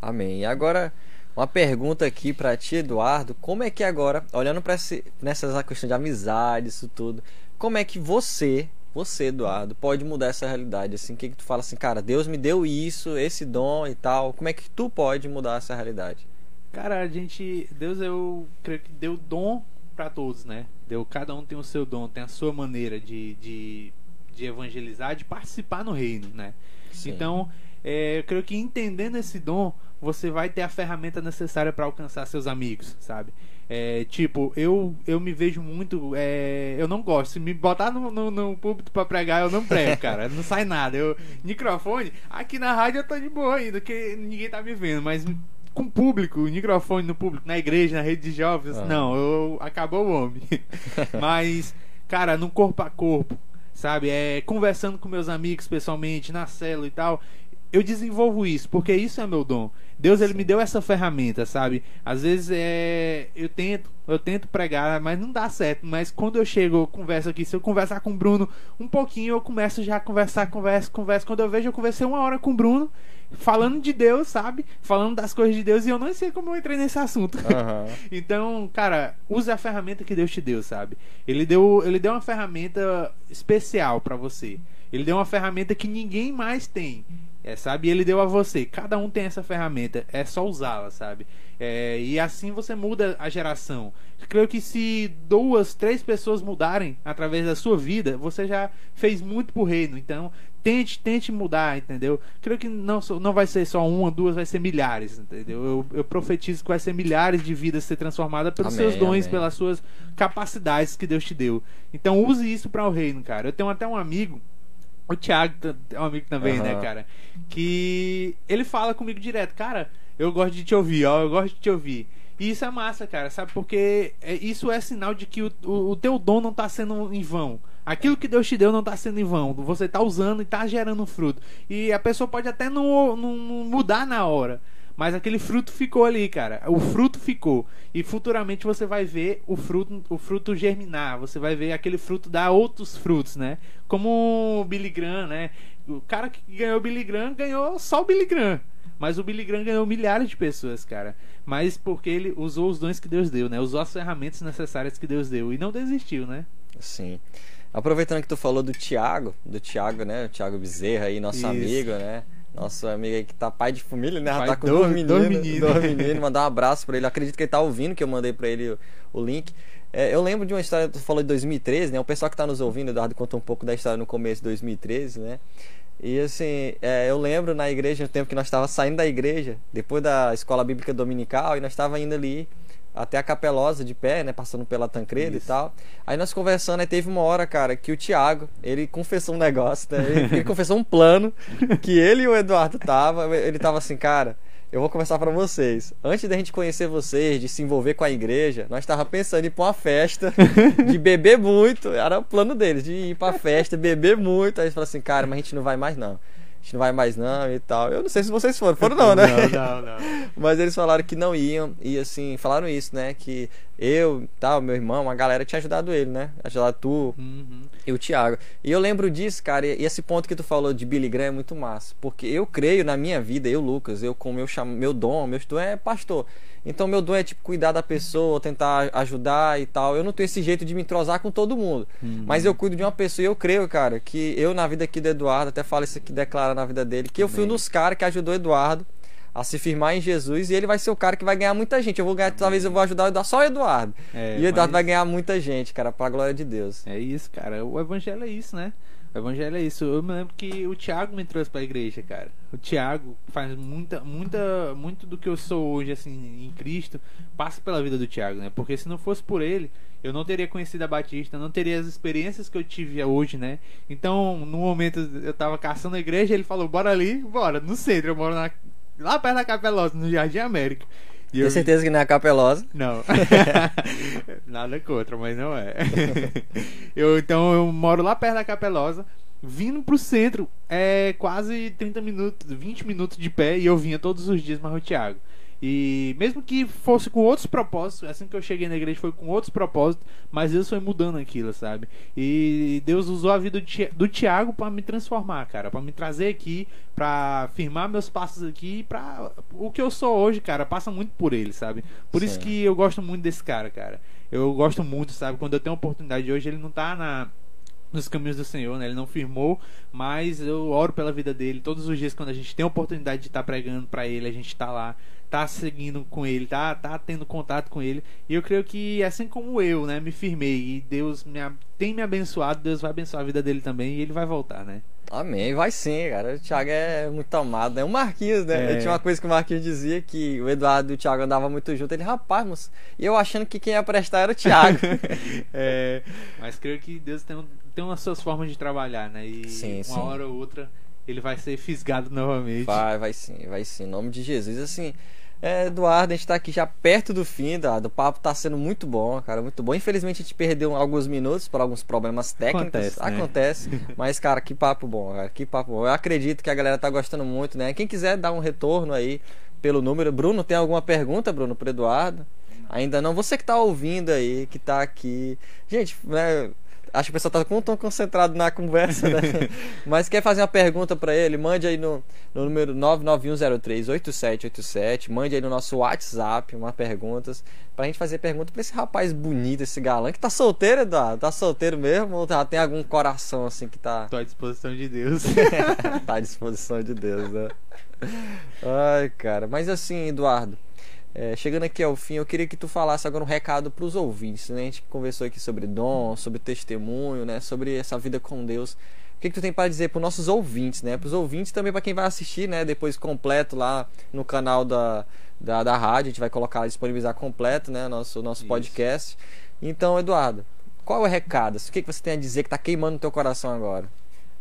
Amém. E agora, uma pergunta aqui pra ti, Eduardo. Como é que agora, olhando para nessa questão de amizade, isso tudo, como é que você, você, Eduardo, pode mudar essa realidade? Assim, o que, que tu fala assim, cara, Deus me deu isso, esse dom e tal. Como é que tu pode mudar essa realidade? Cara, a gente. Deus, eu creio que deu dom pra todos, né? Deu, cada um tem o seu dom, tem a sua maneira de, de, de evangelizar, de participar no reino, né? Sim. Então, é, eu creio que entendendo esse dom, você vai ter a ferramenta necessária para alcançar seus amigos, sabe? É, tipo, eu, eu me vejo muito. é, eu não gosto. Se me botar no, no, no púlpito pra pregar, eu não prego, cara. Não sai nada. Eu, microfone, aqui na rádio eu tô de boa ainda, porque ninguém tá me vendo, mas com público, microfone no público, na igreja, na rede de jovens, Ah. não, eu, acabou o homem. mas, cara, no corpo a corpo, sabe? É, conversando com meus amigos pessoalmente, na célula e tal. Eu desenvolvo isso, porque isso é meu dom. Deus ele me deu essa ferramenta, sabe? Às vezes é, eu tento, eu tento pregar, mas não dá certo. Mas quando eu chego, eu converso aqui, se eu conversar com o Bruno um pouquinho, eu começo já a conversar, converso, converso. Quando eu vejo, eu conversei uma hora com o Bruno, falando de Deus, sabe? Falando das coisas de Deus, e eu não sei como eu entrei nesse assunto. Aham. Então, cara, use a ferramenta que Deus te deu, sabe? Ele deu, ele deu uma ferramenta especial pra você. Ele deu uma ferramenta que ninguém mais tem. É, sabe? E ele deu a você. Cada um tem essa ferramenta. É só usá-la, sabe? É, e assim você muda a geração. Creio que se duas, três pessoas mudarem através da sua vida, você já fez muito pro reino. Então, tente, tente mudar, entendeu? Creio que não, não vai ser só uma, duas, vai ser milhares, entendeu? Eu, eu profetizo que vai ser milhares de vidas ser transformadas pelos Amém, seus dons, amém. pelas suas capacidades que Deus te deu. Então, use isso para o reino, cara. Eu tenho até um amigo o Thiago é um amigo também, né, Aham. cara? Que ele fala comigo direto, cara, eu gosto de te ouvir, ó, eu gosto de te ouvir. E isso é massa, cara, sabe? Porque é- isso é sinal de que o, o, o teu dom não tá sendo em vão. Aquilo que Deus te deu não tá sendo em vão. Você tá usando e tá gerando fruto. E a pessoa pode até não, não, não mudar na hora. Mas aquele fruto ficou ali, cara. O fruto ficou. E futuramente você vai ver o fruto, o fruto germinar. Você vai ver aquele fruto dar outros frutos, né? Como o Billy Graham, né? O cara que ganhou o Billy Graham ganhou só o Billy Graham. Mas o Billy Graham ganhou milhares de pessoas, cara. Mas porque ele usou os dons que Deus deu, né? Usou as ferramentas necessárias que Deus deu. E não desistiu, né? Sim. Aproveitando que tu falou do Thiago, do Thiago, né? O Thiago Bezerra aí, nosso Isso. amigo, né? Nosso amigo aí que tá pai de família, né? Pai tá com do- dois meninos. dois meninos. Dois meninos. Mandar um abraço pra ele. Acredito que ele tá ouvindo, que eu mandei pra ele o, o link. É, eu lembro de uma história, tu falou de 2013, né? O pessoal que tá nos ouvindo, o Eduardo contou um pouco da história no começo de 2013, né? E assim, é, eu lembro na igreja, no tempo que nós estávamos saindo da igreja, depois da escola bíblica dominical, e nós estávamos indo ali até a Capelosa de pé, né? Passando pela Tancreda e Isso. tal. Aí nós conversando, aí teve uma hora, cara, que o Thiago, ele confessou um negócio, né? Ele, ele confessou um plano que ele e o Eduardo tava. Ele tava assim, cara, eu vou conversar pra vocês. Antes da gente conhecer vocês, de se envolver com a igreja, nós tava pensando em ir pra uma festa, de beber muito. Era o plano deles, de ir pra festa, beber muito. Aí eles falaram assim, cara, mas a gente não vai mais não. A gente não vai mais não e tal. Eu não sei se vocês foram. Foram não, né? Não, não, não. Mas eles falaram que não iam e assim, falaram isso, né? Que eu, tal, meu irmão, uma galera tinha ajudado ele, né? Ajudado tu Uhum. e o Thiago. E eu lembro disso, cara, e esse ponto que tu falou de Billy Graham é muito massa. Porque eu creio na minha vida, eu, Lucas, eu com meu, cham... meu dom, meu dom é pastor. Então meu dom é tipo cuidar da pessoa, tentar ajudar e tal. Eu não tenho esse jeito de me entrosar com todo mundo. Uhum. Mas eu cuido de uma pessoa e eu creio, cara, que eu na vida aqui do Eduardo, até falo isso aqui, declara na vida dele, que eu fui um Amém. dos caras que ajudou o Eduardo a se firmar em Jesus e ele vai ser o cara que vai ganhar muita gente. Eu vou ganhar, talvez eu vou ajudar o Eduardo, só o Eduardo. É, e o Eduardo mas- vai ganhar muita gente, cara, pra glória de Deus. É isso, cara. O evangelho é isso, né? O evangelho é isso. Eu me lembro que o Thiago me trouxe pra igreja, cara. O Thiago faz muita, muita, muito do que eu sou hoje, assim, em Cristo, passa pela vida do Thiago, né? Porque se não fosse por ele, eu não teria conhecido a Batista, não teria as experiências que eu tive hoje, né? Então, no momento eu tava caçando a igreja, ele falou, bora ali, bora, no centro, eu moro na, lá perto da Capelosa, no Jardim América. E Tenho eu- certeza que não é a capelosa. não. Nada contra, mas não é. eu, então eu moro lá perto da Capelosa. Vindo pro centro é quase 30 minutos, 20 minutos de pé e eu vinha todos os dias mais o Thiago. E mesmo que fosse com outros propósitos, assim que eu cheguei na igreja foi com outros propósitos, mas Deus foi mudando aquilo, sabe? E Deus usou a vida do Thiago pra me transformar, cara, Pra me trazer aqui, pra firmar meus passos aqui, para o que eu sou hoje, cara, passa muito por ele, sabe? Por isso Sim. que eu gosto muito desse cara, cara. Eu gosto muito, sabe? Quando eu tenho a oportunidade hoje, ele não tá na nos caminhos do Senhor, né? Ele não firmou, mas eu oro pela vida dele todos os dias quando a gente tem a oportunidade de estar pregando pra ele, a gente tá lá, tá seguindo com ele, tá tá tendo contato com ele. E eu creio que assim como eu, né, me firmei e Deus me, tem me abençoado, Deus vai abençoar a vida dele também e ele vai voltar, né? Amém, vai sim, cara. O Thiago é muito amado, né? O Marquinhos, né? É. Tinha uma coisa que o Marquinhos dizia que o Eduardo e o Thiago andavam muito junto. Ele, rapaz, moço, e eu achando que quem ia prestar era o Thiago. É, mas creio que Deus tem, um- tem umas suas formas de trabalhar, né? E Sim, uma sim. hora ou outra ele vai ser fisgado novamente. vai, vai sim, vai sim. Em nome de Jesus. Assim, é, Eduardo, a gente tá aqui já perto do fim, Eduardo. O papo tá sendo muito bom, cara, muito bom. Infelizmente a gente perdeu alguns minutos por alguns problemas técnicos. Acontece, né? Acontece. Mas, cara, que papo bom, cara. Que papo bom. Eu acredito que a galera tá gostando muito, né? Quem quiser dar um retorno aí pelo número. Bruno, tem alguma pergunta, Bruno, pro Eduardo? Ainda não. Você que tá ouvindo aí, que tá aqui. Gente, né? Acho que o pessoal tá com- tão concentrado na conversa, né? Mas quer fazer uma pergunta pra ele? Mande aí no, no número 991038787. Mande aí no nosso WhatsApp uma perguntas. Pra gente fazer pergunta pra esse rapaz bonito, esse galã. Que tá solteiro, Eduardo? Tá solteiro mesmo? Ou já tem algum coração assim que tá, Tô à disposição de Deus. tá à disposição de Deus, né? Ai, cara. Mas assim, Eduardo. É, chegando aqui ao fim, eu queria que tu falasse agora um recado para os ouvintes, né? A gente conversou aqui sobre dom, sobre testemunho, né? Sobre essa vida com Deus. O que, que tu tem para dizer para nossos ouvintes, né? Para os ouvintes também para quem vai assistir, né? Depois completo lá no canal da, da, da rádio, a gente vai colocar, disponibilizar completo, né? Nosso nosso Isso. podcast. Então, Eduardo, qual é o recado? O que, que você tem a dizer que tá queimando no teu coração agora?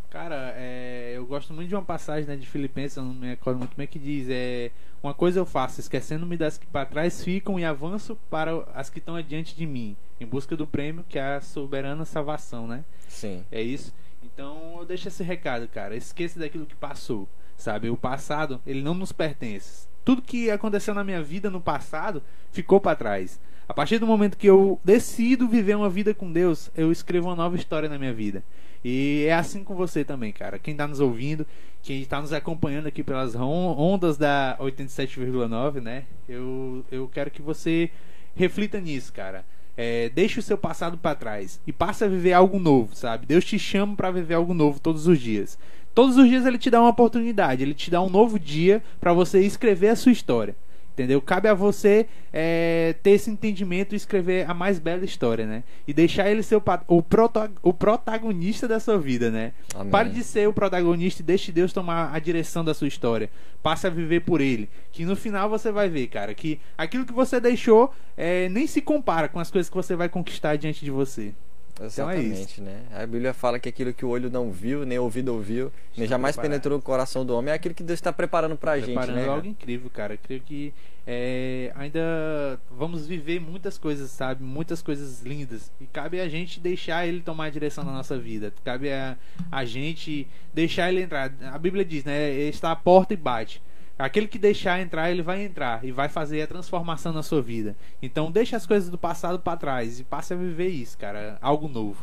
Cara, é, eu gosto muito de uma passagem né, de Filipenses, eu não me recordo muito bem, que diz: é, Uma coisa eu faço, esquecendo-me das que para trás ficam e avanço para as que estão adiante de mim, em busca do prêmio que é a soberana salvação, né? Sim. É isso. Então eu deixo esse recado, cara. Esqueça daquilo que passou, sabe? O passado, ele não nos pertence. tudo que aconteceu na minha vida no passado ficou para trás. A partir do momento que eu decido viver uma vida com Deus, eu escrevo uma nova história na minha vida. E é assim com você também, cara. Quem está nos ouvindo, quem está nos acompanhando aqui pelas ondas da 87,9, né? Eu, eu quero que você reflita nisso, cara. É, deixe o seu passado para trás e passe a viver algo novo, sabe? Deus te chama para viver algo novo todos os dias. Todos os dias ele te dá uma oportunidade, ele te dá um novo dia para você escrever a sua história. Entendeu? Cabe a você é, ter esse entendimento e escrever a mais bela história, né? E deixar ele ser o, o, prota, o protagonista da sua vida, né? Amém. Pare de ser o protagonista e deixe Deus tomar a direção da sua história. Passe a viver por ele. Que no final você vai ver, cara, que aquilo que você deixou é, nem se compara com as coisas que você vai conquistar diante de você. Exatamente, então é né? A Bíblia fala que aquilo que o olho não viu, nem o ouvido ouviu, nem jamais penetrou no coração do homem, é aquilo que Deus está preparando pra preparando gente, né? algo incrível, cara. Eu creio que é, ainda vamos viver muitas coisas, sabe? Muitas coisas lindas. E cabe a gente deixar ele tomar a direção da nossa vida. Cabe a, a gente deixar ele entrar. A Bíblia diz, né? Ele está à porta e bate. Aquele que deixar entrar, ele vai entrar e vai fazer a transformação na sua vida. Então deixa as coisas do passado para trás e passe a viver isso, cara, algo novo.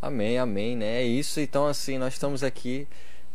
Amém, amém, né? É isso. Então assim, nós estamos aqui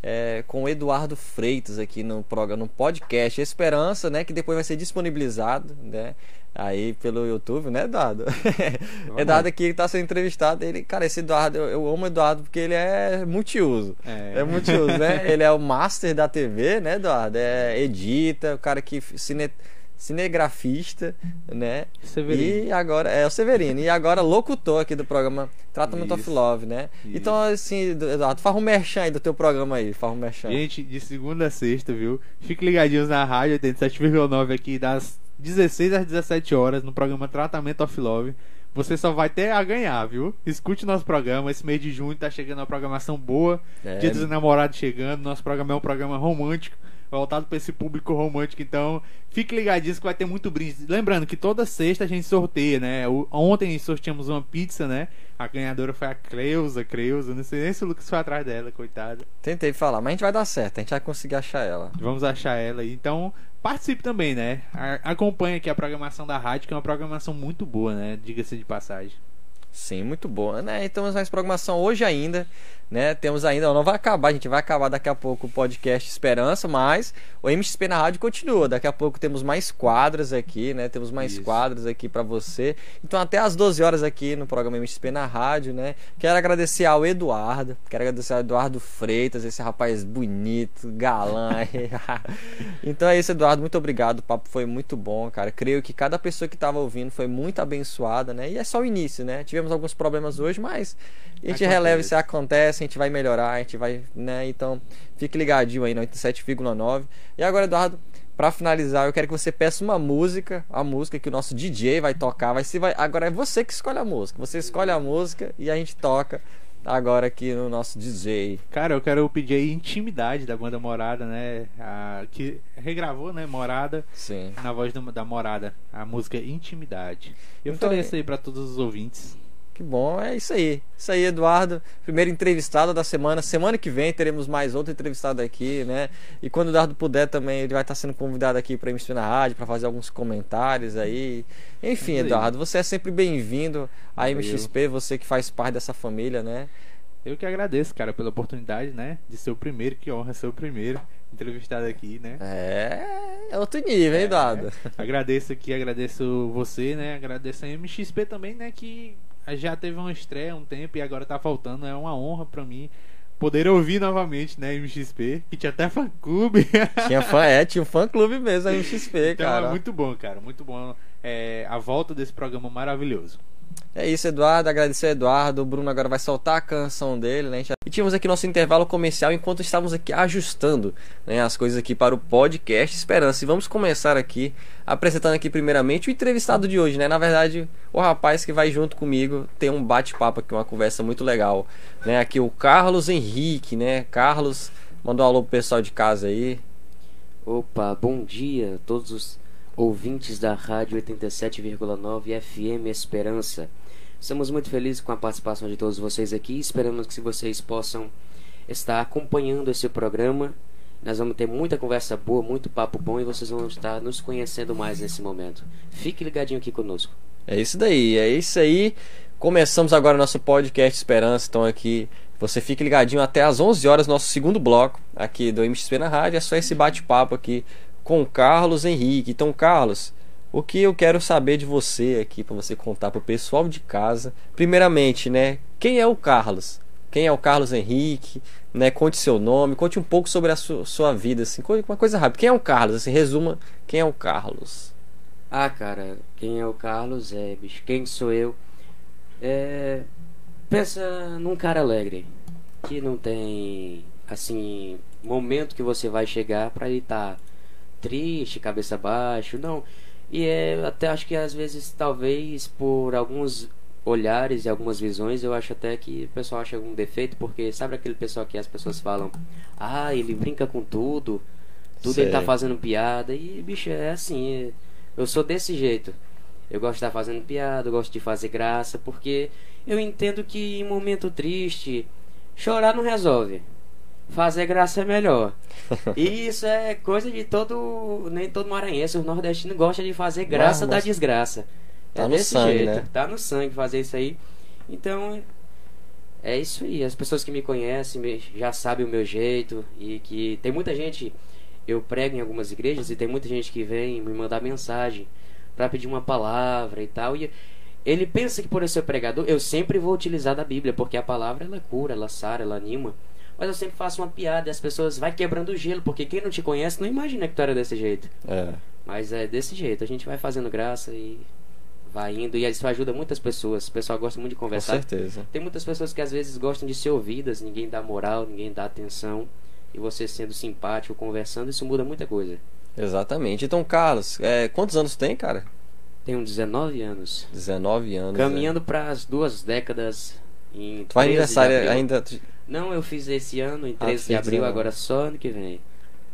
é, com o Eduardo Freitas aqui no programa, no podcast Esperança, né? Que depois vai ser disponibilizado, né? Aí pelo YouTube, né, Eduardo? Eduardo aqui está sendo entrevistado. Ele, cara, esse Eduardo, eu, eu amo o Eduardo porque ele é multiuso. É, é multiuso, né? ele é o master da TV, né, Eduardo? É edita, o cara que cine, cinegrafista, né? Severino. E agora é o Severino. E agora locutor aqui do programa Tratamento of Love, né? Isso. Então, assim, Eduardo, faz um merchan aí do teu programa aí, faz um merchan. Gente, de segunda a sexta, viu? Fique ligadinhos na rádio 87,9 aqui das 16 às 17 horas no programa Tratamento of Love. Você só vai ter a ganhar, viu? Escute nosso programa. Esse mês de junho tá chegando uma programação boa. É. Dia dos Namorados chegando. Nosso programa é um programa romântico voltado para esse público romântico. Então, fique ligadinho que vai ter muito brinde. Lembrando que toda sexta a gente sorteia, né? Ontem sorteamos uma pizza, né? A ganhadora foi a Creuza, Creuza. Não sei nem se o Lucas foi atrás dela, coitada. Tentei falar, mas a gente vai dar certo. A gente vai conseguir achar ela. Vamos achar ela. Então, participe também, né? Acompanhe aqui a programação da rádio, que é uma programação muito boa, né? Diga-se de passagem. Sim, muito boa, né? Então, mais programação hoje ainda né? Temos ainda, não vai acabar, a gente vai acabar daqui a pouco o podcast Esperança, mas o MXP na rádio continua. Daqui a pouco temos mais quadras aqui, né? Temos mais Isso. quadras aqui para você. Então até às 12 horas aqui no programa MXP na rádio, né? Quero agradecer ao Eduardo, quero agradecer ao Eduardo Freitas, esse rapaz bonito, galã. então é isso, Eduardo, muito obrigado. O papo foi muito bom, cara. Creio que cada pessoa que estava ouvindo foi muito abençoada, né? E é só o início, né? Tivemos alguns problemas hoje, mas a gente releva se acontece, a gente vai melhorar, a gente vai, né? Então, fique ligadinho aí no 87,9. E agora, Eduardo, para finalizar, eu quero que você peça uma música, a música que o nosso DJ vai tocar, vai se vai, agora é você que escolhe a música. Você escolhe a música e a gente toca agora aqui no nosso DJ. Cara, eu quero pedir aí Intimidade da banda Morada, né? A, que regravou, né? Morada. Sim. Na voz do, da Morada. A música Intimidade. Eu então, ofereço aí para todos os ouvintes. Que bom, é isso aí. Isso aí, Eduardo. Primeiro entrevistado da semana. Semana que vem teremos mais outro entrevistado aqui, né? E quando o Eduardo puder também, ele vai estar sendo convidado aqui para emitir na rádio, para fazer alguns comentários aí. Enfim, é Eduardo, você é sempre bem-vindo à MXP, você que faz parte dessa família, né? Eu que agradeço, cara, pela oportunidade, né? De ser o primeiro, que honra ser o primeiro entrevistado aqui, né? É, é outro nível, hein, é, Eduardo? É. Agradeço aqui, agradeço você, né? Agradeço a MXP também, né? Que já teve uma estreia um tempo e agora tá faltando. É uma honra para mim poder ouvir novamente, né, MXP, que tinha até fã clube. Tinha fã, é, tinha um fã clube mesmo, a MXP, então, cara. É muito bom, cara, muito bom é, a volta desse programa maravilhoso. É isso, Eduardo. Agradecer Eduardo. O Bruno agora vai soltar a canção dele, né? E tínhamos aqui nosso intervalo comercial enquanto estávamos aqui ajustando né, as coisas aqui para o podcast Esperança. E vamos começar aqui apresentando aqui primeiramente o entrevistado de hoje, né? Na verdade, o rapaz que vai junto comigo tem um bate-papo aqui, uma conversa muito legal, né? Aqui o Carlos Henrique, né? Carlos, mandou um alô pro pessoal de casa aí. Opa, bom dia a todos os ouvintes da Rádio 87,9 FM Esperança. Estamos muito felizes com a participação de todos vocês aqui. Esperamos que vocês possam estar acompanhando esse programa Nós vamos ter muita conversa boa, muito papo bom e vocês vão estar nos conhecendo mais nesse momento. Fique ligadinho aqui conosco. É isso daí, é isso aí. Começamos agora nosso podcast Esperança. Então aqui você fique ligadinho até às 11 horas, nosso segundo bloco aqui do MXP na rádio. É só esse bate-papo aqui com Carlos Henrique. Então, Carlos, o que eu quero saber de você aqui para você contar para o pessoal de casa. Primeiramente, né? Quem é o Carlos? Quem é o Carlos Henrique? Né? Conte seu nome, conte um pouco sobre a sua, vida, assim, uma coisa rápida. Quem é o Carlos? Assim, resuma quem é o Carlos. Ah, cara, quem é o Carlos é, bicho. Quem sou eu? É. Pensa num cara alegre. Que não tem, assim, momento que você vai chegar pra ele estar tá triste, cabeça baixa. Não. E é, até acho que às vezes, talvez por alguns olhares e algumas visões, eu acho até que o pessoal acha algum defeito, porque sabe aquele pessoal que as pessoas falam, ah, ele brinca com tudo, tudo Sei. ele tá fazendo piada, e bicho, é assim, eu sou desse jeito. Eu gosto de estar fazendo piada, eu gosto de fazer graça, porque eu entendo que em momento triste, chorar não resolve fazer graça é melhor. E isso é coisa de todo. Nem todo maranhense, o nordestino gosta de fazer graça da desgraça. Tá é no desse sangue, jeito. Né? Tá no sangue fazer isso aí. Então. É isso aí. As pessoas que me conhecem já sabem o meu jeito. E que tem muita gente. Eu prego em algumas igrejas e tem muita gente que vem me mandar mensagem para pedir uma palavra e tal. E ele pensa que por eu ser pregador, eu sempre vou utilizar da Bíblia, porque a palavra ela cura, ela sara, ela anima. Mas eu sempre faço uma piada e as pessoas vai quebrando o gelo, porque quem não te conhece não imagina que tu era desse jeito. É. Mas é desse jeito, a gente vai fazendo graça e vai indo. E isso ajuda muitas pessoas. O pessoal gosta muito de conversar. Com certeza. Tem muitas pessoas que às vezes gostam de ser ouvidas, ninguém dá moral, ninguém dá atenção. E você sendo simpático, conversando, isso muda muita coisa. Exatamente. Então, Carlos, é, quantos anos tem, cara? Tenho 19 anos. 19 anos. Caminhando é. para as duas décadas em Tu vai aniversário ainda. Não, eu fiz esse ano, em 13 ah, de abril, agora só ano que vem.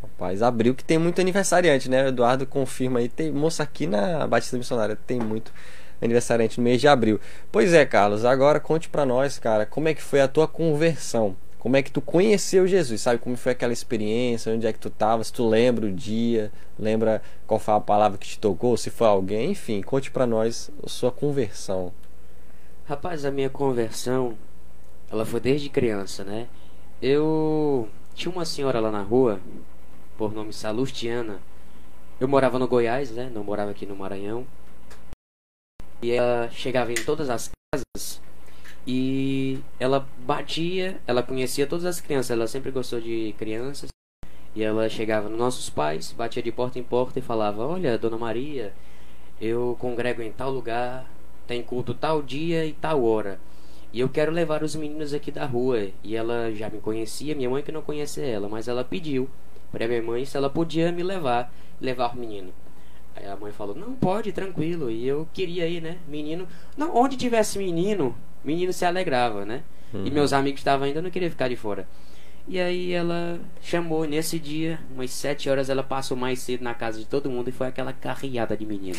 Rapaz, abril que tem muito aniversariante, né? O Eduardo confirma aí. Tem moça aqui na Batista Missionária, tem muito aniversariante no mês de abril. Pois é, Carlos, agora conte para nós, cara, como é que foi a tua conversão? Como é que tu conheceu Jesus? Sabe como foi aquela experiência? Onde é que tu tava? Se tu lembra o dia, lembra qual foi a palavra que te tocou, se foi alguém, enfim, conte para nós a sua conversão. Rapaz, a minha conversão ela foi desde criança, né? Eu tinha uma senhora lá na rua, por nome Salustiana. Eu morava no Goiás, né? Não morava aqui no Maranhão. E ela chegava em todas as casas e ela batia, ela conhecia todas as crianças, ela sempre gostou de crianças. E ela chegava nos nossos pais, batia de porta em porta e falava: Olha, Dona Maria, eu congrego em tal lugar, tem culto tal dia e tal hora. E eu quero levar os meninos aqui da rua. E ela já me conhecia, minha mãe que não conhecia ela, mas ela pediu para minha mãe se ela podia me levar, levar o menino. Aí a mãe falou: "Não pode, tranquilo". E eu queria ir, né? Menino, não, onde tivesse menino, menino se alegrava, né? Uhum. E meus amigos estavam ainda, eu não queria ficar de fora. E aí ela chamou nesse dia, umas sete horas ela passou mais cedo na casa de todo mundo e foi aquela carreada de menino.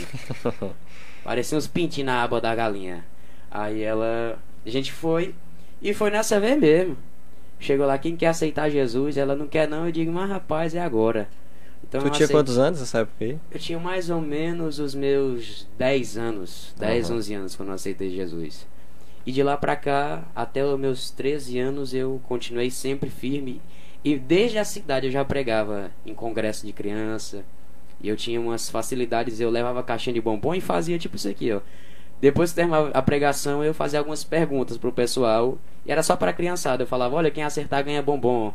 Parecia uns pintinhos na aba da galinha. Aí ela a gente foi e foi nessa vez mesmo. Chegou lá, quem quer aceitar Jesus? Ela não quer não, eu digo, mas rapaz, é agora. Então, tu tinha aceitei... quantos anos nessa época aí? Eu tinha mais ou menos os meus 10 anos, 10, uhum. 11 anos quando eu aceitei Jesus. E de lá pra cá, até os meus 13 anos, eu continuei sempre firme. E desde a cidade eu já pregava em congresso de criança. E eu tinha umas facilidades, eu levava caixinha de bombom e fazia tipo isso aqui, ó. Depois que terminava a pregação, eu fazia algumas perguntas pro pessoal. E era só para criançada. Eu falava, olha, quem acertar ganha bombom.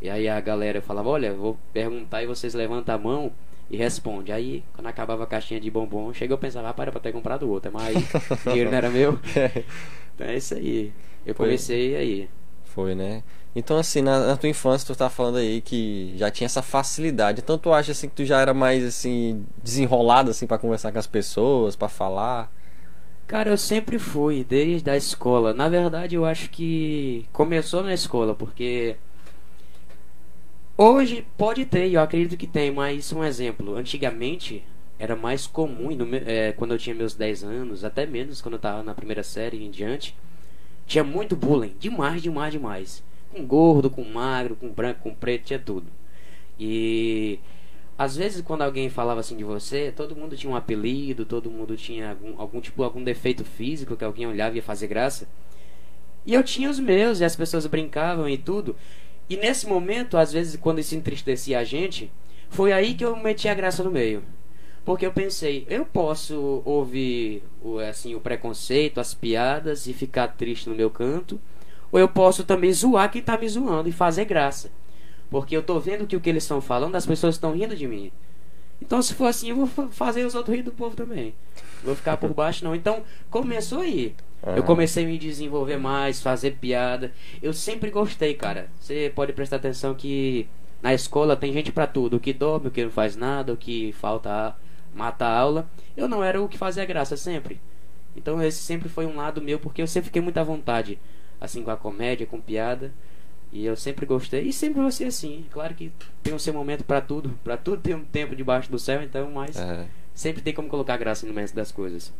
E aí a galera falava, olha, vou perguntar e vocês levantam a mão e responde. Aí, quando acabava a caixinha de bombom, chega eu pensava, rapaz, era pra ter comprado outra, mas o dinheiro não era meu. então é isso aí. Eu Foi. comecei aí. Foi, né? Então, assim, na, na, tua infância, tu tá falando aí que já tinha essa facilidade. Então, tu acha, assim, que tu já era mais, assim, desenrolado, assim, para conversar com as pessoas, para falar? Cara, eu sempre fui, desde a escola. Na verdade, eu acho que começou na escola, porque hoje pode ter, eu acredito que tem, mas um exemplo. Antigamente era mais comum, é, quando eu tinha meus 10 anos, até menos quando eu tava na primeira série em diante, tinha muito bullying, demais, demais, demais. Com gordo, com magro, com branco, com preto, tinha tudo. E às vezes quando alguém falava assim de você, todo mundo tinha um apelido, todo mundo tinha algum, algum tipo algum defeito físico que alguém olhava e ia fazer graça. E eu tinha os meus, e as pessoas brincavam e tudo. E nesse momento, às vezes, quando isso entristecia a gente, foi aí que eu meti a graça no meio. Porque eu pensei, eu posso ouvir o, assim, o preconceito, as piadas e ficar triste no meu canto, ou eu posso também zoar quem tá me zoando e fazer graça. Porque eu tô vendo que o que eles estão falando, as pessoas estão rindo de mim. Então, se for assim, eu vou fazer os outros rir do povo também. Vou ficar por baixo, não. Então, começou aí. Uhum. Eu comecei a me desenvolver mais, fazer piada. Eu sempre gostei, cara. Você pode prestar atenção que na escola tem gente para tudo. O que dorme, o que não faz nada, o que falta mata a aula. Eu não era o que fazia graça sempre. Então esse sempre foi um lado meu, porque eu sempre fiquei muito à vontade. Assim, com a comédia, com piada. E eu sempre gostei. E sempre vou ser assim. Claro que tem o seu momento para tudo. para tudo tem um tempo debaixo do céu, então, mas... É. Sempre tem como colocar graça no meio das coisas.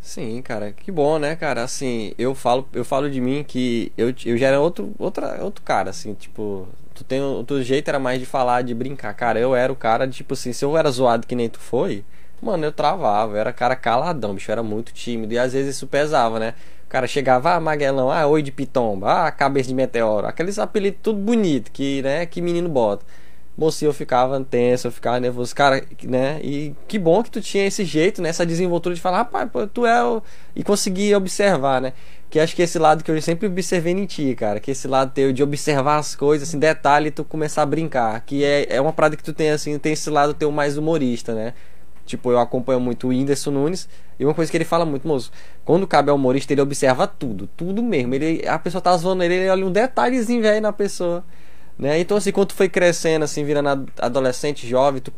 Sim, cara, que bom, né, cara? Assim, eu falo, eu falo de mim que eu, eu já era outro, outra, outro cara, assim, tipo, tu tem o teu jeito era mais de falar, de brincar, cara. Eu era o cara de, tipo assim, se eu era zoado que nem tu foi, mano, eu travava, eu era cara caladão, bicho, eu era muito tímido e às vezes isso pesava, né? O cara chegava, ah, Maguelão, ah, oi de pitomba, ah, cabeça de meteoro, aqueles apelidos tudo bonito que, né, que menino bota mocinho eu ficava tenso, eu ficava nervoso, cara, né? E que bom que tu tinha esse jeito, né? Essa desenvoltura de falar, rapaz, pô, tu é o... E conseguir observar, né? Que acho que esse lado que eu sempre observei em ti, cara, que esse lado teu de observar as coisas, assim, detalhe, tu começar a brincar, que é, é uma parada que tu tem, assim, tem esse lado teu mais humorista, né? Tipo, eu acompanho muito o Whindersson Nunes. E uma coisa que ele fala muito, moço. Quando cabe ao humorista, ele observa tudo. Tudo mesmo. Ele, a pessoa tá zoando ele, ele olha um detalhezinho velho na pessoa. Né? Então, assim, quando tu foi crescendo, assim, virando adolescente, jovem, tu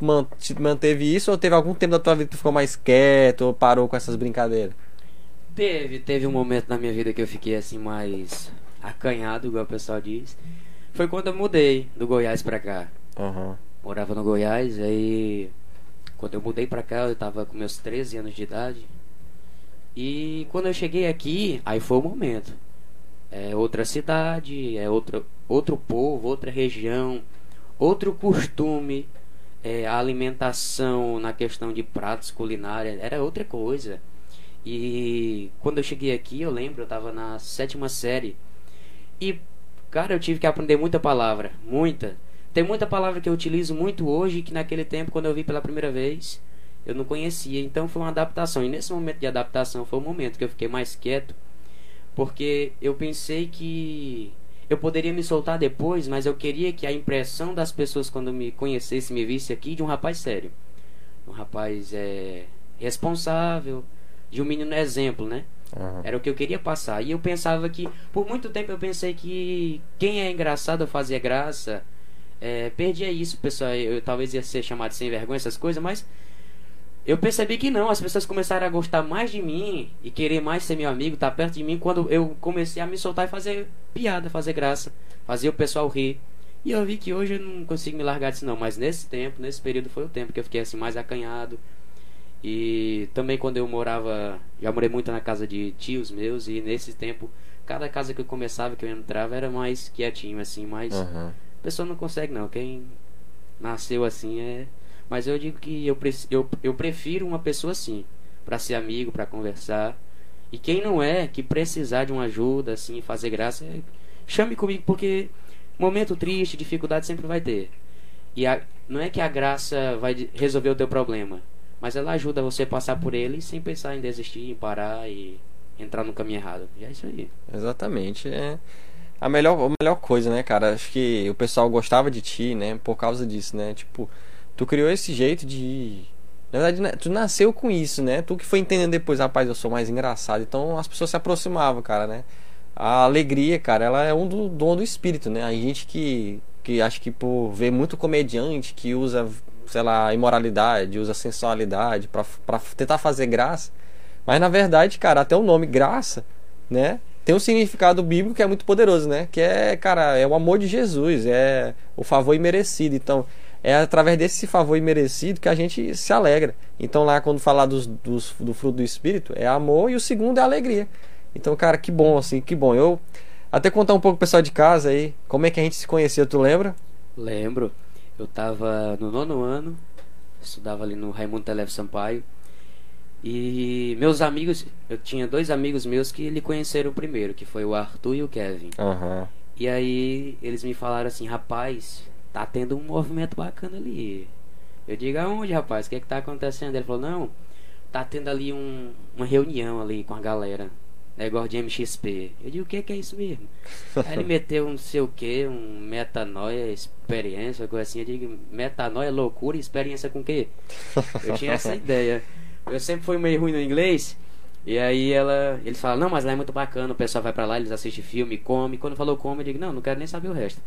manteve isso ou teve algum tempo da tua vida que tu ficou mais quieto ou parou com essas brincadeiras? Teve, teve um momento na minha vida que eu fiquei, assim, mais acanhado, igual o pessoal diz. Foi quando eu mudei do Goiás pra cá. Uhum. Morava no Goiás, aí quando eu mudei pra cá eu tava com meus 13 anos de idade. E quando eu cheguei aqui, aí foi o momento é outra cidade, é outro, outro povo, outra região, outro costume, é, a alimentação na questão de pratos culinários era outra coisa. E quando eu cheguei aqui, eu lembro, eu estava na sétima série. E, cara, eu tive que aprender muita palavra, muita. Tem muita palavra que eu utilizo muito hoje que naquele tempo, quando eu vi pela primeira vez, eu não conhecia. Então foi uma adaptação. E nesse momento de adaptação foi o momento que eu fiquei mais quieto porque eu pensei que eu poderia me soltar depois, mas eu queria que a impressão das pessoas quando me conhecesse, me visse aqui de um rapaz sério. Um rapaz é, responsável, de um menino exemplo, né? Uhum. Era o que eu queria passar. E eu pensava que, por muito tempo eu pensei que quem é engraçado fazia graça, é, perdia isso, pessoal. Eu, talvez ia ser chamado sem vergonha, essas coisas, mas eu percebi que não, as pessoas começaram a gostar mais de mim e querer mais ser meu amigo, estar tá perto de mim quando eu comecei a me soltar e fazer piada, fazer graça, fazer o pessoal rir. E eu vi que hoje eu não consigo me largar disso não, mas nesse tempo, nesse período foi o tempo que eu fiquei assim mais acanhado. E também quando eu morava, já morei muito na casa de tios meus e nesse tempo, cada casa que eu começava, que eu entrava era mais quietinho assim, mas uhum. A pessoa não consegue não, quem nasceu assim é mas eu digo que eu, eu, eu prefiro uma pessoa assim, para ser amigo, para conversar. E quem não é, que precisar de uma ajuda, assim, fazer graça, é, chame comigo, porque momento triste, dificuldade sempre vai ter. E a, não é que a graça vai resolver o teu problema, mas ela ajuda você a passar por ele sem pensar em desistir, em parar e entrar no caminho errado. E é isso aí. Exatamente. É a melhor, a melhor coisa, né, cara? Acho que o pessoal gostava de ti, né, por causa disso, né? Tipo, Tu criou esse jeito de. Na verdade, né, tu nasceu com isso, né? Tu que foi entendendo depois, rapaz, eu sou mais engraçado. Então as pessoas se aproximavam, cara, né? A alegria, cara, ela é um do dom do espírito, né? A gente que, que acha que por ver muito comediante que usa, sei lá, imoralidade, usa sensualidade para tentar fazer graça. Mas na verdade, cara, até o nome graça, né? Tem um significado bíblico que é muito poderoso, né? Que é, cara, é o amor de Jesus, é o favor imerecido. Então, é através desse favor imerecido que a gente se alegra. Então, lá, quando falar dos, dos, do fruto do Espírito, é amor e o segundo é alegria. Então, cara, que bom, assim, que bom. Eu até contar um pouco pro pessoal de casa aí, como é que a gente se conheceu, tu lembra? Lembro. Eu tava no nono ano, estudava ali no Raimundo Televe Sampaio. E meus amigos, eu tinha dois amigos meus que lhe conheceram primeiro, que foi o Arthur e o Kevin. Aham. E aí eles me falaram assim, rapaz, tá tendo um movimento bacana ali. Eu digo, aonde, rapaz? O que é que tá acontecendo? Ele falou, não, tá tendo ali um, uma reunião ali com a galera. Negócio de MXP. Eu digo, o que é que é isso mesmo? Aí ele meteu um não sei o que, um metanoia, experiência, coisa assim. Eu digo, metanoia, loucura, experiência com o quê? Eu tinha essa ideia. Eu sempre fui meio ruim no inglês. E aí ela, eles falam, não, mas lá é muito bacana, o pessoal vai pra lá, eles assistem filme, come. Quando falou come, eu digo, não, não quero nem saber o resto.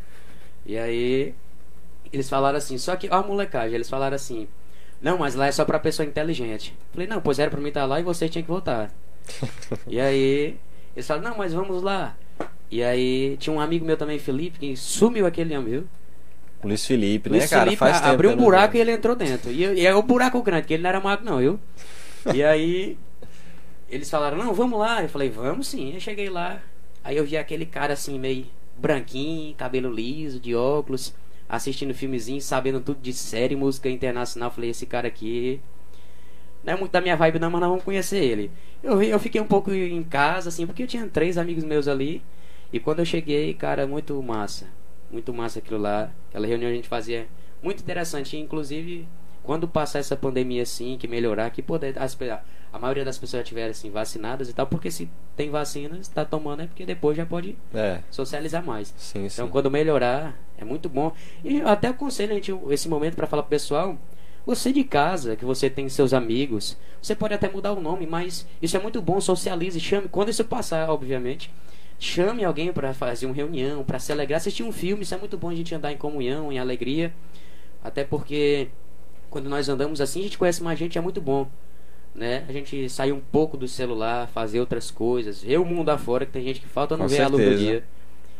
E aí eles falaram assim, só que, ó a molecagem, eles falaram assim, não, mas lá é só pra pessoa inteligente. Falei, não, pois era pra mim estar lá e você tinha que voltar. e aí eles falaram, não, mas vamos lá. E aí tinha um amigo meu também, Felipe, que sumiu aquele ano, viu? Luiz Felipe, Luiz né, cara? Felipe Faz a- tempo abriu um buraco e ele entrou dentro. E, e é o buraco grande, que ele não era mago não, viu? E aí eles falaram, não, vamos lá. Eu falei, vamos sim. Eu cheguei lá, aí eu vi aquele cara assim, meio branquinho, cabelo liso, de óculos, assistindo filmezinho, sabendo tudo de série, música internacional. Eu falei, esse cara aqui não é muito da minha vibe não, mas nós vamos conhecer ele. Eu, eu fiquei um pouco em casa, assim, porque eu tinha três amigos meus ali. E quando eu cheguei, cara, muito massa. Muito massa aquilo lá. Aquela reunião a gente fazia muito interessante. Inclusive, quando passar essa pandemia assim, que melhorar, que poder. As, a maioria das pessoas já estiverem assim, vacinadas e tal, porque se tem vacina, está tomando é porque depois já pode É, socializar mais. sim, sim. Então, quando melhorar, é muito bom. E até aconselho a gente, esse momento para falar pro pessoal. Você de casa, que você tem seus amigos, você pode até mudar o nome, mas isso é muito bom. Socialize, chame. Quando isso passar, obviamente, chame alguém para fazer uma reunião, para se alegrar, assistir um filme. Isso é muito bom a gente andar em comunhão, em alegria. Até porque quando nós andamos assim, a gente conhece mais gente, é muito bom. Né? A gente sair um pouco do celular, fazer outras coisas, ver o mundo afora, que tem gente que falta não Com ver a luz do dia.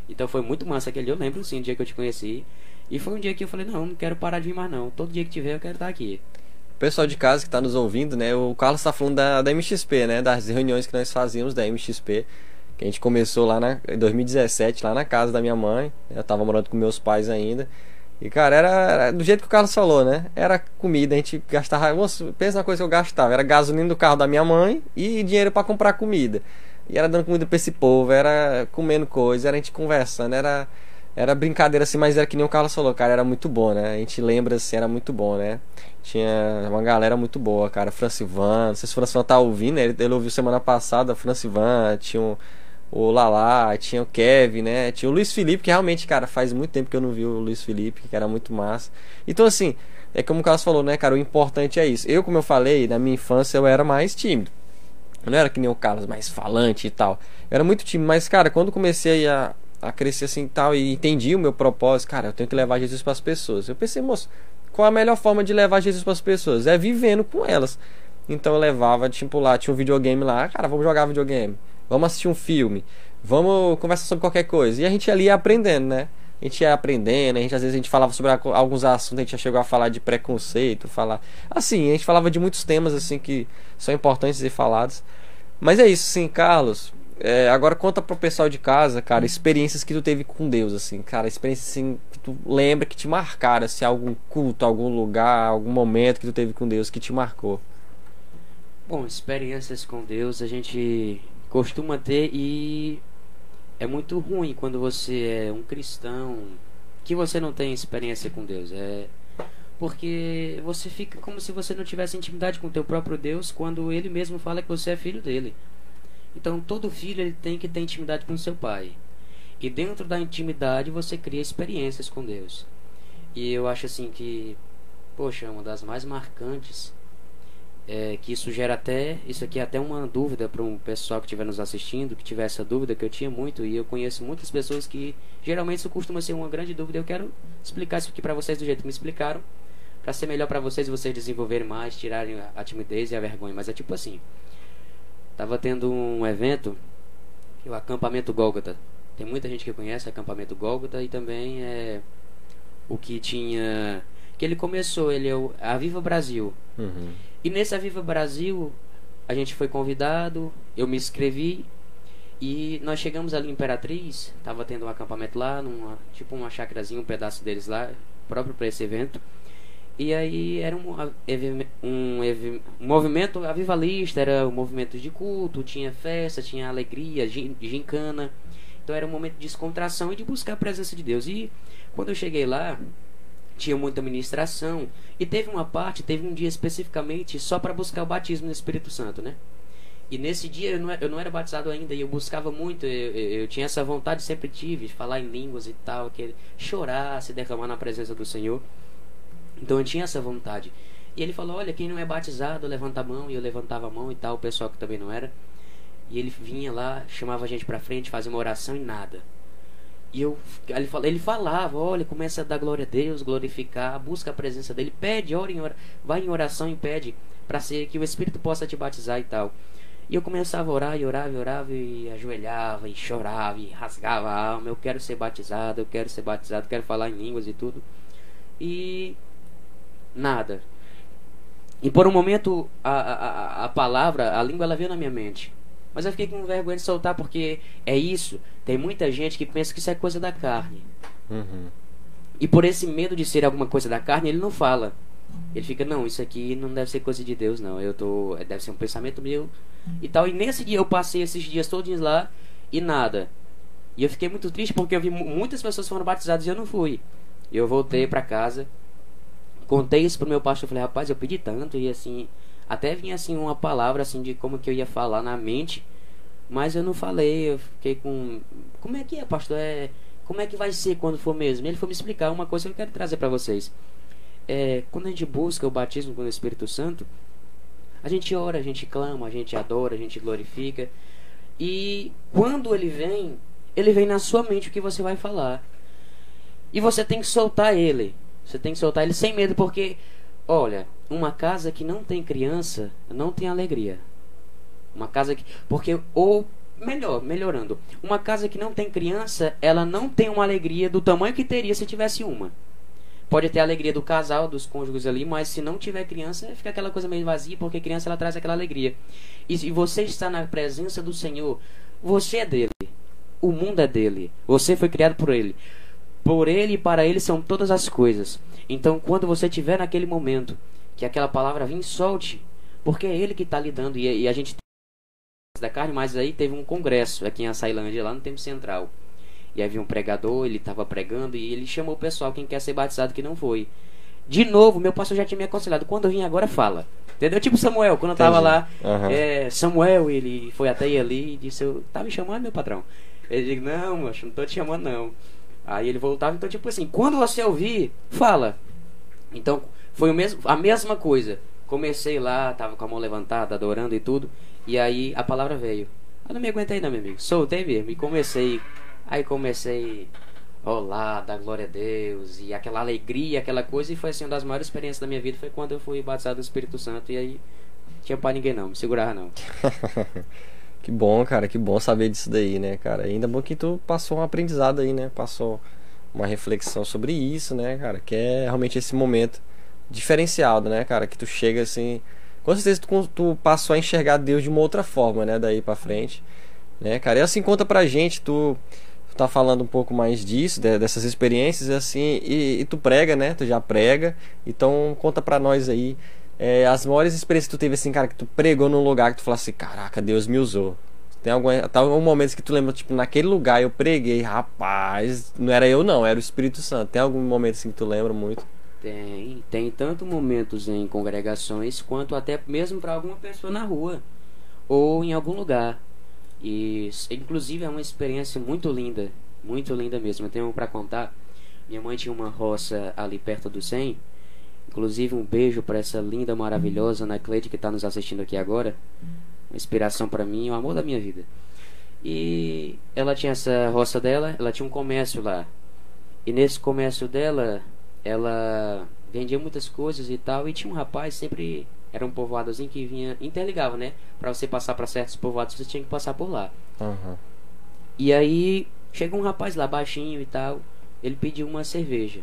Então foi muito massa aquele dia. Eu lembro sim, o dia que eu te conheci. E foi um dia que eu falei, não, não quero parar de vir mais não. Todo dia que tiver eu quero estar aqui. O pessoal de casa que está nos ouvindo, né? O Carlos está falando da, da MXP, né? Das reuniões que nós fazíamos da MXP. Que a gente começou lá na, em 2017, lá na casa da minha mãe. Eu tava morando com meus pais ainda. E, cara, era, era do jeito que o Carlos falou, né? Era comida, a gente gastava. Nossa, pensa na coisa que eu gastava: era gasolina do carro da minha mãe e dinheiro para comprar comida. E era dando comida pra esse povo, era comendo coisa, era a gente conversando, era. Era brincadeira assim, mas era que nem o Carlos falou, cara, era muito bom, né? A gente lembra assim, era muito bom, né? Tinha uma galera muito boa, cara. Francivan, não sei se o Francivan tá ouvindo, né? ele, ele ouviu semana passada, Francivan, tinha o, o Lala, tinha o Kevin, né? Tinha o Luiz Felipe, que realmente, cara, faz muito tempo que eu não vi o Luiz Felipe, que era muito massa. Então, assim, é como o Carlos falou, né, cara? O importante é isso. Eu, como eu falei, na minha infância eu era mais tímido. Eu não era que nem o Carlos, mais falante e tal. Eu era muito tímido, mas, cara, quando comecei a, a crescer assim e tal, e entendi o meu propósito, cara, eu tenho que levar Jesus para as pessoas. Eu pensei, moço, qual a melhor forma de levar Jesus para as pessoas? É vivendo com elas. Então eu levava, tipo, lá, tinha um videogame lá, cara, vamos jogar videogame. Vamos assistir um filme. Vamos conversar sobre qualquer coisa. E a gente ali ia aprendendo, né? A gente ia aprendendo, a gente às vezes a gente falava sobre alguns assuntos, a gente já chegou a falar de preconceito, falar. Assim, a gente falava de muitos temas assim que são importantes ser falados. Mas é isso, sim, Carlos. É, agora conta pro pessoal de casa, cara, experiências que tu teve com Deus, assim, cara, experiências assim que tu lembra que te marcaram, assim, algum culto, algum lugar, algum momento que tu teve com Deus que te marcou. Bom, experiências com Deus a gente costuma ter e é muito ruim quando você é um cristão que você não tem experiência com Deus. É porque você fica como se você não tivesse intimidade com o teu próprio Deus quando ele mesmo fala que você é filho dele. Então todo filho ele tem que ter intimidade com seu pai. E dentro da intimidade você cria experiências com Deus. E eu acho assim que, poxa, uma das mais marcantes é, que isso gera até isso aqui é até uma dúvida para um pessoal que estiver nos assistindo que tiver essa dúvida que eu tinha muito e eu conheço muitas pessoas que geralmente isso costuma ser uma grande dúvida. Eu quero explicar isso aqui para vocês do jeito que me explicaram para ser melhor para vocês vocês desenvolverem mais tirarem a, timidez e a vergonha. Mas é tipo assim tava tendo um evento é o acampamento Gólgota. Tem muita gente que conhece o acampamento Gólgota e também é o que tinha que ele começou ele é o a Viva Brasil. Uhum. E nesse Aviva Brasil, a gente foi convidado, eu me inscrevi e nós chegamos ali em Imperatriz, tava tendo um acampamento lá, numa, tipo uma chacrazinha, um pedaço deles lá, próprio para esse evento. E aí era um, um, um, movimento avivalista, era um movimento de culto, tinha festa, tinha alegria, gincana. Então era um momento de descontração e de buscar a presença de Deus. E quando eu cheguei lá, tinha muita ministração. E teve uma parte, teve um dia especificamente só para buscar o batismo no Espírito Santo, né? E nesse dia eu não, eu não era batizado ainda e eu buscava muito, eu, eu, eu, tinha essa vontade, sempre tive, de falar em línguas e tal, que chorar, se derramar na presença do Senhor. Então eu tinha essa vontade. E ele falou: Olha, quem não é batizado, levanta a mão. E eu levantava a mão e tal, o pessoal que também não era. E ele vinha lá, chamava a gente pra frente, fazia uma oração e nada. E eu, ele, ele falava: Olha, começa a dar glória a Deus, glorificar, busca a presença dele, pede, ora em ora, vai em oração e pede para ser que o Espírito possa te batizar e tal. E eu começava a orar e orava e orava e ajoelhava e chorava e rasgava a alma. Eu quero ser batizado, eu quero ser batizado, quero falar em línguas e tudo. E nada. E por um momento a, a, a palavra, a língua, ela veio na minha mente. Mas eu fiquei com vergonha de soltar porque é isso. Tem muita gente que pensa que isso é coisa da carne. Uhum. E por esse medo de ser alguma coisa da carne, ele não fala. Ele fica, não, isso aqui não deve ser coisa de Deus, não. Eu tô. Deve ser um pensamento meu e tal. E nesse dia eu passei esses dias todos lá e nada. E eu fiquei muito triste porque eu vi muitas pessoas foram batizadas e eu não fui. Eu voltei para casa contei isso pro meu pastor, falei, rapaz, eu pedi tanto e assim, até vinha assim uma palavra assim de como que eu ia falar na mente, mas eu não falei, eu fiquei com como é que é, pastor? É, como é que vai ser quando for mesmo? Ele foi me explicar uma coisa que eu quero trazer para vocês. É, quando a gente busca o batismo com o Espírito Santo, a gente ora, a gente clama, a gente adora, a gente glorifica. E quando ele vem, ele vem na sua mente o que você vai falar. E você tem que soltar ele. Você tem que soltar ele sem medo, porque, olha, uma casa que não tem criança não tem alegria. Uma casa que. Porque, ou melhor, melhorando. Uma casa que não tem criança, ela não tem uma alegria do tamanho que teria se tivesse uma. Pode ter a alegria do casal, dos cônjuges ali, mas se não tiver criança, fica aquela coisa meio vazia, porque criança ela traz aquela alegria. E se você está na presença do Senhor, você é dele. O mundo é dele. Você foi criado por ele. Por ele e para ele são todas as coisas. Então, quando você tiver naquele momento que aquela palavra vem, solte, porque é ele que está lidando. E, e a gente da carne, mas aí teve um congresso aqui em Açailândia, lá no Tempo Central. E havia um pregador, ele estava pregando e ele chamou o pessoal, quem quer ser batizado que não foi. De novo, meu pastor já tinha me aconselhado, quando eu vim agora fala. Entendeu? Tipo Samuel, quando eu tava lá, uhum. é, Samuel, ele foi até ali e disse, eu, tá me chamando, meu patrão? Ele disse, não, moço, não tô te chamando não. Aí ele voltava, então tipo assim, quando você ouvir, fala. Então foi o mesmo, a mesma coisa. Comecei lá, tava com a mão levantada, adorando e tudo, e aí a palavra veio. Eu não me aguentei não, meu amigo. Soltei mesmo e comecei. Aí comecei olá, dar glória a Deus e aquela alegria, aquela coisa e foi assim uma das maiores experiências da minha vida foi quando eu fui batizado no Espírito Santo e aí tinha para ninguém não, me segurava não. Que bom, cara, que bom saber disso daí, né, cara? Ainda bom que tu passou um aprendizado aí, né? Passou uma reflexão sobre isso, né, cara? Que é realmente esse momento diferenciado, né, cara? Que tu chega assim. Com certeza tu, tu passou a enxergar Deus de uma outra forma, né? Daí pra frente, né, cara? E assim, conta pra gente, tu, tu tá falando um pouco mais disso, de, dessas experiências, assim, e, e tu prega, né? Tu já prega. Então conta pra nós aí é, as maiores experiências que tu teve assim, cara, que tu pregou num lugar que tu falasse assim, caraca, Deus me usou. Tem algum, tá algum momento que tu lembra, tipo, naquele lugar eu preguei, rapaz, não era eu não, era o Espírito Santo. Tem algum momento assim que tu lembra muito? Tem, tem tanto momentos em congregações quanto até mesmo para alguma pessoa na rua ou em algum lugar. E inclusive é uma experiência muito linda, muito linda mesmo. Eu tenho para contar. Minha mãe tinha uma roça ali perto do 100 Inclusive, um beijo para essa linda, maravilhosa Ana Cleide que está nos assistindo aqui agora. Uma inspiração para mim, o amor da minha vida. E ela tinha essa roça dela, ela tinha um comércio lá. E nesse comércio dela, ela vendia muitas coisas e tal. E tinha um rapaz, sempre era um povoadozinho que vinha, interligava, né? Para você passar para certos povoados, você tinha que passar por lá. Uhum. E aí, chegou um rapaz lá, baixinho e tal. Ele pediu uma cerveja.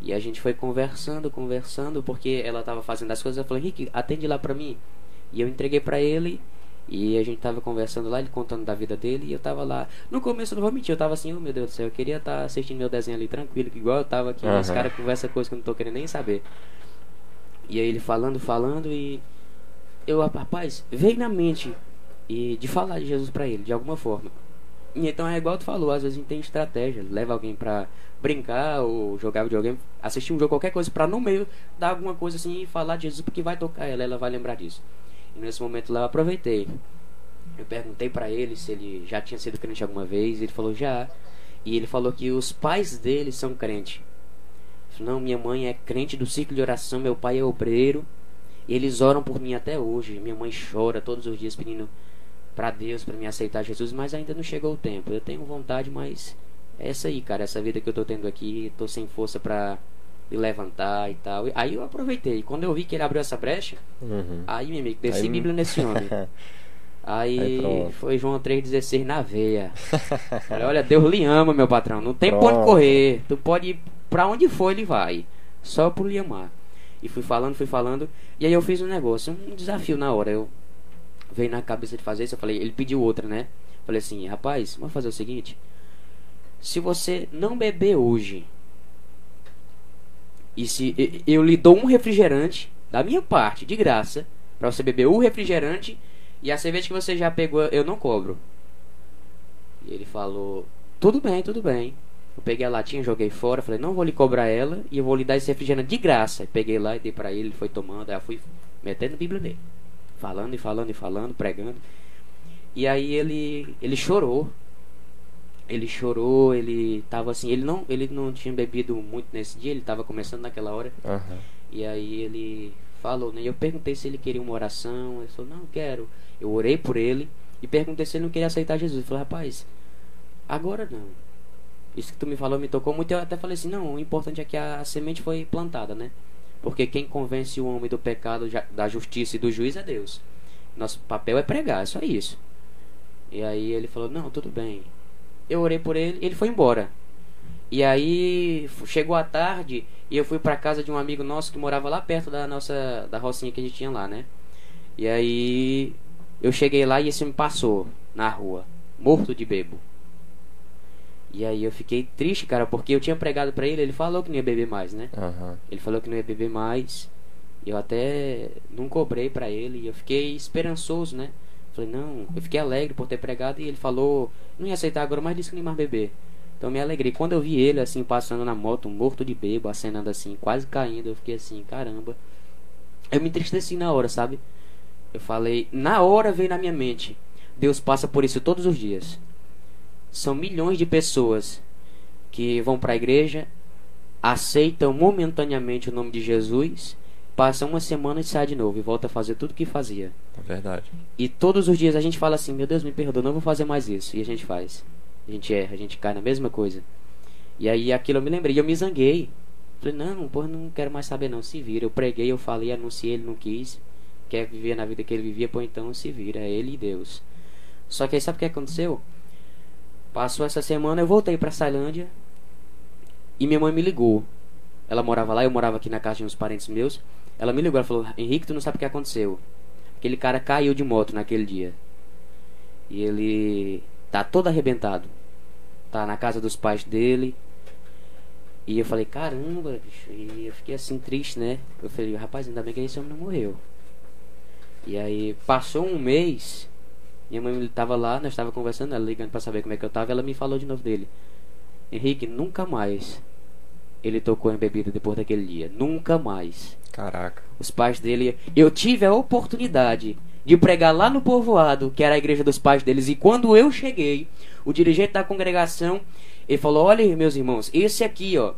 E a gente foi conversando, conversando, porque ela estava fazendo as coisas. Eu falei, Henrique, atende lá para mim. E eu entreguei para ele. E a gente tava conversando lá, ele contando da vida dele, e eu tava lá. No começo, eu não vou mentir, eu tava assim, oh meu Deus do céu, eu queria estar tá assistindo meu desenho ali tranquilo, que igual eu tava aqui, uhum. os caras conversam coisa que eu não tô querendo nem saber. E aí ele falando, falando, e eu, rapaz, veio na mente e de falar de Jesus para ele, de alguma forma. E então é igual tu falou, às vezes a gente tem estratégia, leva alguém pra brincar ou jogar videogame, assistir um jogo, qualquer coisa, pra no meio dar alguma coisa assim e falar de Jesus, porque vai tocar ela, ela vai lembrar disso. E nesse momento lá eu aproveitei. Eu perguntei para ele se ele já tinha sido crente alguma vez. Ele falou já. E ele falou que os pais dele são crentes. Não, minha mãe é crente do ciclo de oração, meu pai é obreiro. E eles oram por mim até hoje. Minha mãe chora todos os dias pedindo para Deus para me aceitar Jesus, mas ainda não chegou o tempo. Eu tenho vontade, mas é essa aí, cara, essa vida que eu tô tendo aqui, tô sem força para me levantar e tal. Aí eu aproveitei. Quando eu vi que ele abriu essa brecha, uhum. aí, meu amigo, desci aí... Bíblia nesse homem. Aí, aí foi João 3,16 na veia. Falei, olha, Deus lhe ama, meu patrão. Não tem pronto. correr. Tu pode ir pra onde for, ele vai. Só por lhe amar. E fui falando, fui falando. E aí eu fiz um negócio, um desafio na hora. Eu veio na cabeça de fazer isso. Eu falei, ele pediu outra, né? Falei assim, rapaz, vamos fazer o seguinte. Se você não beber hoje, e se eu lhe dou um refrigerante da minha parte, de graça, para você beber o refrigerante e a cerveja que você já pegou, eu não cobro. E ele falou: Tudo bem, tudo bem. Eu peguei a latinha, joguei fora, falei: Não vou lhe cobrar ela e eu vou lhe dar esse refrigerante de graça. peguei lá e dei para ele, ele foi tomando. Aí eu fui metendo a Bíblia nele, falando e falando e falando, pregando. E aí ele ele chorou. Ele chorou, ele tava assim, ele não, ele não tinha bebido muito nesse dia, ele tava começando naquela hora. Uhum. E aí ele falou, né? Eu perguntei se ele queria uma oração, ele falou: "Não, quero". Eu orei por ele e perguntei se ele não queria aceitar Jesus. Ele falou, rapaz, agora não. Isso que tu me falou me tocou muito. Eu até falei assim, não, o importante é que a, a semente foi plantada, né? Porque quem convence o homem do pecado, da justiça e do juiz é Deus. Nosso papel é pregar, é só isso. E aí ele falou, não, tudo bem. Eu orei por ele ele foi embora. E aí chegou a tarde e eu fui para casa de um amigo nosso que morava lá perto da nossa da rocinha que a gente tinha lá, né? E aí eu cheguei lá e esse me passou na rua, morto de bebo. E aí eu fiquei triste, cara, porque eu tinha pregado pra ele, ele falou que não ia beber mais, né? Uhum. Ele falou que não ia beber mais. Eu até não cobrei pra ele e eu fiquei esperançoso, né? Falei, não, eu fiquei alegre por ter pregado e ele falou, não ia aceitar agora, mas disse que nem mais beber. Então me alegrei. Quando eu vi ele assim passando na moto, morto de bebo, acenando assim, quase caindo, eu fiquei assim, caramba. Eu me entristeci na hora, sabe? Eu falei, na hora veio na minha mente. Deus passa por isso todos os dias. São milhões de pessoas que vão para a igreja, aceitam momentaneamente o nome de Jesus, passam uma semana e sai de novo e volta a fazer tudo o que fazia. É verdade. E todos os dias a gente fala assim: Meu Deus, me perdoa, não vou fazer mais isso. E a gente faz. A gente erra, a gente cai na mesma coisa. E aí aquilo eu me lembrei, eu me zanguei. Falei: Não, porra, não quero mais saber, não. Se vira. Eu preguei, eu falei, anunciei, ele não quis quer viver na vida que ele vivia, pô, então se vira, é ele e Deus. Só que aí sabe o que aconteceu? Passou essa semana, eu voltei pra Sailândia e minha mãe me ligou. Ela morava lá, eu morava aqui na casa de uns parentes meus. Ela me ligou, ela falou: Henrique, tu não sabe o que aconteceu. Aquele cara caiu de moto naquele dia. E ele tá todo arrebentado. Tá na casa dos pais dele. E eu falei, caramba, bicho. E eu fiquei assim triste, né? Eu falei, rapaz, ainda bem que esse homem não morreu. E aí passou um mês, minha mãe estava lá, nós estava conversando, ela ligando para saber como é que eu estava, ela me falou de novo dele. Henrique, nunca mais ele tocou em bebida depois daquele dia, nunca mais. Caraca. Os pais dele, eu tive a oportunidade de pregar lá no povoado, que era a igreja dos pais deles, e quando eu cheguei, o dirigente da congregação, ele falou: "Olha, meus irmãos, esse aqui, ó,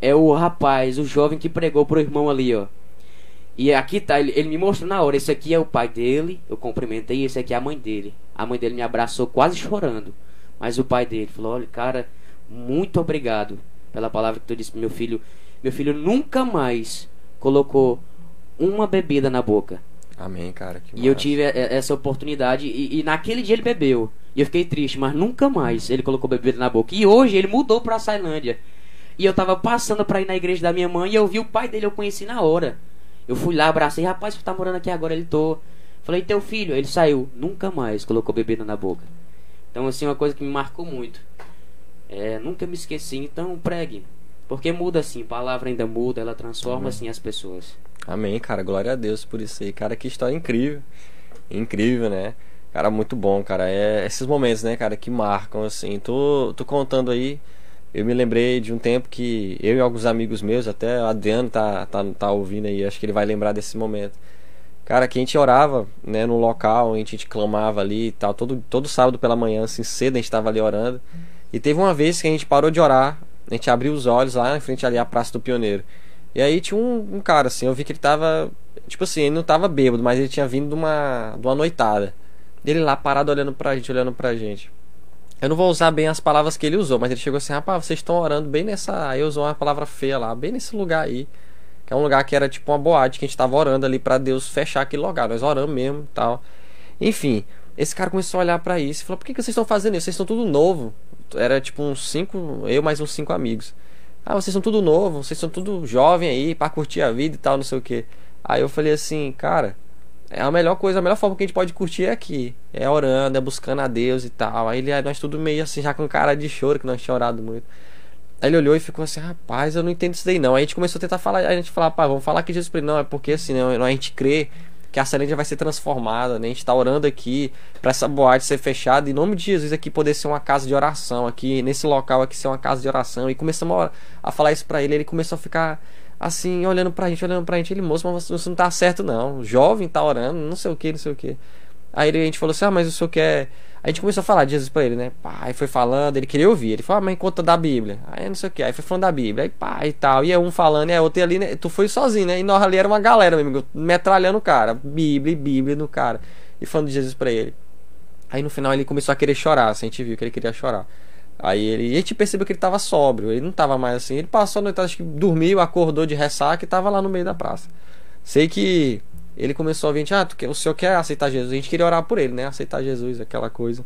é o rapaz, o jovem que pregou pro irmão ali, ó. E aqui tá, ele, ele, me mostrou na hora, esse aqui é o pai dele, eu cumprimentei, esse aqui é a mãe dele. A mãe dele me abraçou quase chorando. Mas o pai dele falou, olha, cara, muito obrigado pela palavra que tu disse pro meu filho. Meu filho nunca mais colocou uma bebida na boca. Amém, cara. e eu tive essa oportunidade e, e, naquele dia ele bebeu. E eu fiquei triste, mas nunca mais ele colocou bebida na boca. E hoje ele mudou pra Sailândia. E eu tava passando pra ir na igreja da minha mãe e eu vi o pai dele, eu conheci na hora. Eu fui lá, abracei, rapaz, você tá morando aqui agora? Ele tô. Falei, teu filho, ele saiu, nunca mais colocou bebida na boca. Então, assim, uma coisa que me marcou muito. É, nunca me esqueci, então pregue. Porque muda assim, a palavra ainda muda, ela transforma assim as pessoas. Amém, cara. Glória a Deus por isso aí. Cara, que história incrível. Incrível, né? Cara, muito bom, cara. É esses momentos, né, cara, que marcam, assim. Tô, tô contando aí. Eu me lembrei de um tempo que eu e alguns amigos meus, até o Adriano tá, tá, tá ouvindo aí, acho que ele vai lembrar desse momento. Cara, que a gente orava, né, no local, a gente, a gente clamava ali e tal. Todo, todo sábado pela manhã, assim, cedo a gente tava ali orando. E teve uma vez que a gente parou de orar, a gente abriu os olhos lá em frente ali à Praça do Pioneiro. E aí tinha um, um, cara, assim, eu vi que ele tava. Tipo assim, ele não tava bêbado, mas ele tinha vindo de uma, de uma noitada. Ele lá parado olhando pra gente, olhando pra gente. Eu não vou usar bem as palavras que ele usou, mas ele chegou assim, rapaz, vocês estão orando bem nessa. Aí usou uma palavra feia lá, bem nesse lugar aí. Que é um lugar que era tipo uma boate, que a gente tava orando ali para Deus fechar aquele lugar. Nós oramos mesmo tal. Enfim, esse cara começou a olhar para isso e falou: por que, que vocês estão fazendo isso? Vocês estão tudo novo. Era tipo uns cinco, eu mais uns cinco amigos. Ah, vocês são tudo novo, vocês são tudo jovem aí, para curtir a vida e tal, não sei o que. Aí eu falei assim, cara, é a melhor coisa, a melhor forma que a gente pode curtir é aqui. É orando, é buscando a Deus e tal. Aí ele, nós tudo meio assim, já com cara de choro, que nós tínhamos orado muito. Aí ele olhou e ficou assim, rapaz, eu não entendo isso daí não. Aí a gente começou a tentar falar, a gente falou, pá, vamos falar que Jesus não, é porque assim, né, a gente crê que a Celândia vai ser transformada, né? A gente tá orando aqui para essa boate ser fechada, em nome de Jesus aqui poder ser uma casa de oração, aqui nesse local aqui ser uma casa de oração. E começamos a, a falar isso para ele, ele começou a ficar assim, olhando pra gente, olhando pra gente, ele, moço, mas isso não tá certo não. O jovem tá orando, não sei o que, não sei o que. Aí a gente falou assim, ah, mas o senhor quer. A gente começou a falar de Jesus pra ele, né? Pá, aí foi falando, ele queria ouvir. Ele falou, ah, mas conta da Bíblia. Aí não sei o que. Aí foi falando da Bíblia. Aí pá e tal. E é um falando, e é outro ali, né? Tu foi sozinho, né? E nós ali era uma galera, meu amigo, metralhando o cara. Bíblia, Bíblia no cara. E falando de Jesus pra ele. Aí no final ele começou a querer chorar, assim, a gente viu que ele queria chorar. Aí ele. E a gente percebeu que ele tava sóbrio, ele não tava mais assim. Ele passou a noite, acho que dormiu, acordou de ressaca e tava lá no meio da praça. Sei que ele começou a vir, ah, tu quer, o senhor quer aceitar Jesus? A gente queria orar por ele, né? Aceitar Jesus, aquela coisa.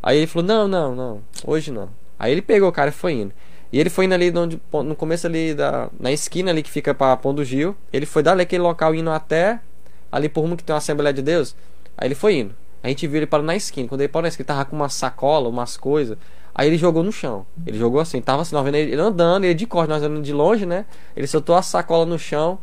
Aí ele falou: Não, não, não, hoje não. Aí ele pegou o cara e foi indo. E ele foi indo ali no, no começo ali da. Na esquina ali que fica pra Pão do Gil. Ele foi dali aquele local indo até ali por rumo que tem uma Assembleia de Deus. Aí ele foi indo. A gente viu ele parando na esquina. Quando ele parou na esquina, tava com uma sacola, umas coisas. Aí ele jogou no chão. Ele jogou assim, tava assim, nós vendo ele andando, ele de corte, nós andando de longe, né? Ele soltou a sacola no chão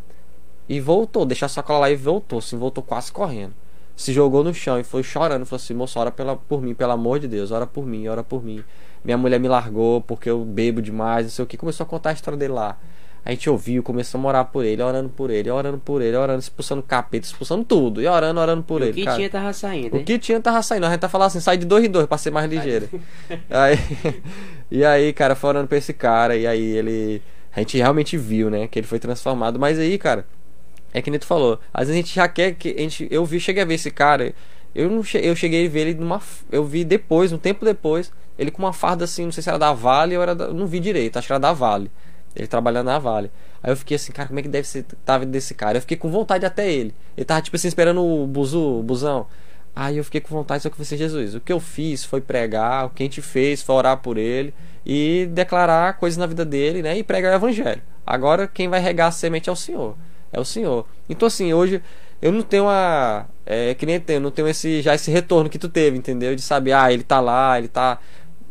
e voltou, deixou a sacola lá e voltou, assim, voltou quase correndo. Se jogou no chão e foi chorando, falou assim, moço, ora pela, por mim, pelo amor de Deus, ora por mim, ora por mim. Minha mulher me largou porque eu bebo demais, não sei o que. Começou a contar a história dele lá. A gente ouviu, começou a morar por ele, orando por ele, orando por ele, orando, expulsando capeta, expulsando tudo. E orando, orando por e ele. O que cara. tinha tava saindo. Hein? O que tinha tava saindo. A gente tá falando assim, sai de dois em dois pra ser mais ligeiro. aí, e aí, cara, foi orando pra esse cara. E aí ele. A gente realmente viu, né? Que ele foi transformado. Mas aí, cara, é que nem tu falou. Às vezes a gente já quer que. A gente, eu vi, cheguei a ver esse cara. Eu não eu cheguei a ver ele numa. Eu vi depois, um tempo depois, ele com uma farda assim, não sei se era da Vale ou era da, não vi direito, acho que era da Vale. Ele trabalhando na Vale. Aí eu fiquei assim, cara, como é que deve ser tá vida desse cara? Eu fiquei com vontade até ele. Ele tava tipo assim esperando o buzu, o busão. Aí eu fiquei com vontade, só que eu falei assim, Jesus, o que eu fiz foi pregar, o que a gente fez foi orar por ele e declarar coisas na vida dele, né? E pregar o evangelho. Agora quem vai regar a semente é o Senhor. É o Senhor. Então assim, hoje eu não tenho a. É, que nem tenho, não tenho esse, já esse retorno que tu teve, entendeu? De saber, ah, ele tá lá, ele tá.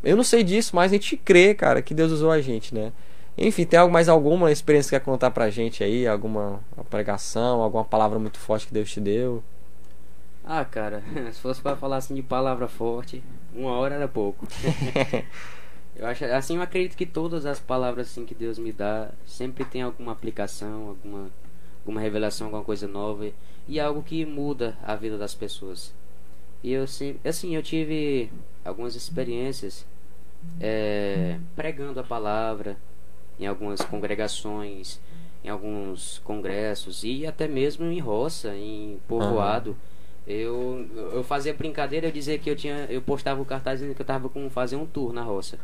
Eu não sei disso, mas a gente crê, cara, que Deus usou a gente, né? Enfim, tem mais alguma experiência que quer contar pra gente aí? Alguma pregação, alguma palavra muito forte que Deus te deu? Ah, cara, se fosse para falar assim de palavra forte, uma hora era pouco. eu acho, assim, eu acredito que todas as palavras assim que Deus me dá sempre tem alguma aplicação, alguma, alguma revelação, alguma coisa nova e algo que muda a vida das pessoas. E eu assim, eu tive algumas experiências é, pregando a palavra em algumas congregações, em alguns congressos e até mesmo em roça, em povoado. Uhum. Eu, eu fazia brincadeira, eu dizia que eu tinha, eu postava o cartaz dizendo que eu tava com fazer um tour na roça.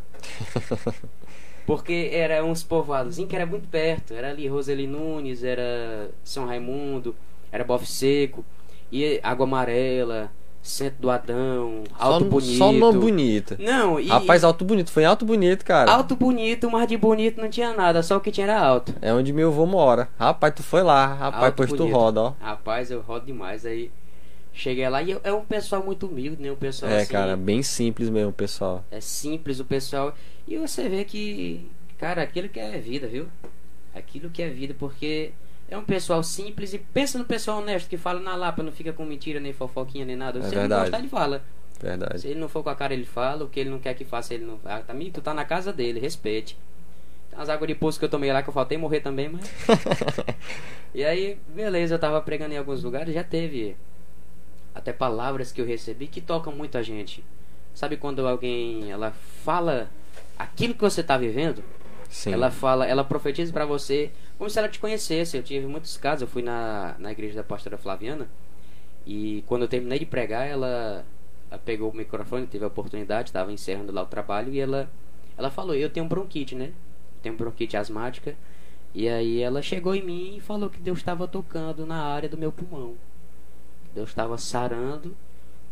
Porque era uns povoados que era muito perto, era ali Roseli Nunes, era São Raimundo, era Bofe Seco, e Água Amarela, Centro do Adão, Alto só, Bonito. Só nome bonito. Não, e. Rapaz, Alto Bonito. Foi em Alto Bonito, cara. Alto Bonito, mas de bonito não tinha nada, só o que tinha era alto. É onde meu avô mora. Rapaz, tu foi lá. Rapaz, alto pois bonito. tu roda, ó. Rapaz, eu rodo demais. Aí Cheguei lá e eu- é um pessoal muito humilde, né? Um pessoal É, assim, cara, bem simples mesmo, pessoal. é simples o pessoal. E você vê que, cara, aquilo que é vida, viu? Aquilo que é vida, porque é um pessoal simples e pensa no pessoal honesto que fala na lapa, não fica com mentira, nem fofoquinha, nem nada. É Se ele verdade. não gostar, ele fala. Verdade. Se ele não for com a cara, ele fala. O que ele não quer que faça, ele não fala. Amigo, tu tá na casa dele, respeite. Tem umas águas de poço que eu tomei lá que eu faltei morrer também, mas. e aí, beleza, eu tava pregando em alguns lugares, já teve até palavras que eu recebi que tocam muito a gente. Sabe quando alguém ela fala aquilo que você tá vivendo? Sim. Ela fala, ela profetiza pra você como se ela te conhecesse. Eu tive muitos casos, eu fui na, na igreja da pastora Flaviana e quando eu terminei de pregar, ela, ela pegou o microfone, teve a oportunidade, estava encerrando lá o trabalho e ela ela falou: "Eu tenho bronquite, né? Tenho bronquite asmática". E aí ela chegou em mim e falou que Deus estava tocando na área do meu pulmão. Deus estava sarando,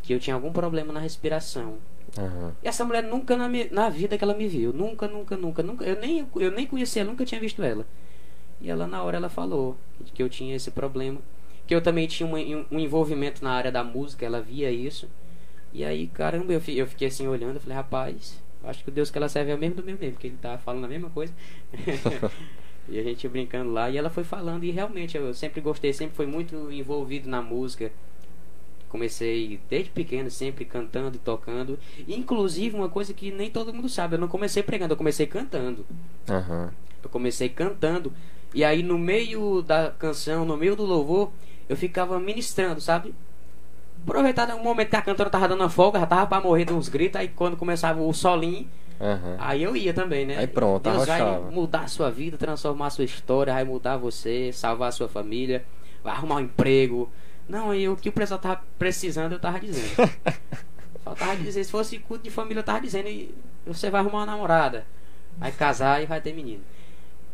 que eu tinha algum problema na respiração. Aham. E essa mulher nunca na, na vida que ela me viu. Nunca, nunca, nunca, nunca. Eu nem, eu nem conhecia ela, nunca tinha visto ela. E ela, na hora, ela falou que eu tinha esse problema. Que eu também tinha um, um envolvimento na área da música, ela via isso. E aí, caramba, eu, eu fiquei assim olhando. Eu falei, rapaz, acho que o Deus que ela serve é o mesmo do meu mesmo, porque ele tá falando a mesma coisa. e a gente brincando lá. E ela foi falando. E realmente, eu sempre gostei, sempre fui muito envolvido na música. Comecei desde pequeno, sempre cantando e tocando. Inclusive, uma coisa que nem todo mundo sabe, eu não comecei pregando, eu comecei cantando. Aham. Eu comecei cantando. E aí, no meio da canção, no meio do louvor, eu ficava ministrando, sabe? Aproveitar um momento que a cantora tava dando uma folga, já tava pra morrer de uns gritos. Aí, quando começava o solinho, Aham. aí eu ia também, né? Aí pronto, Deus vai mudar a sua vida, transformar a sua história, vai mudar você, salvar a sua família, vai arrumar um emprego. Não, e o que o pessoal tava precisando, eu tava dizendo. Só tava dizendo, se fosse culto de família, eu tava dizendo, e você vai arrumar uma namorada, vai casar e vai ter menino.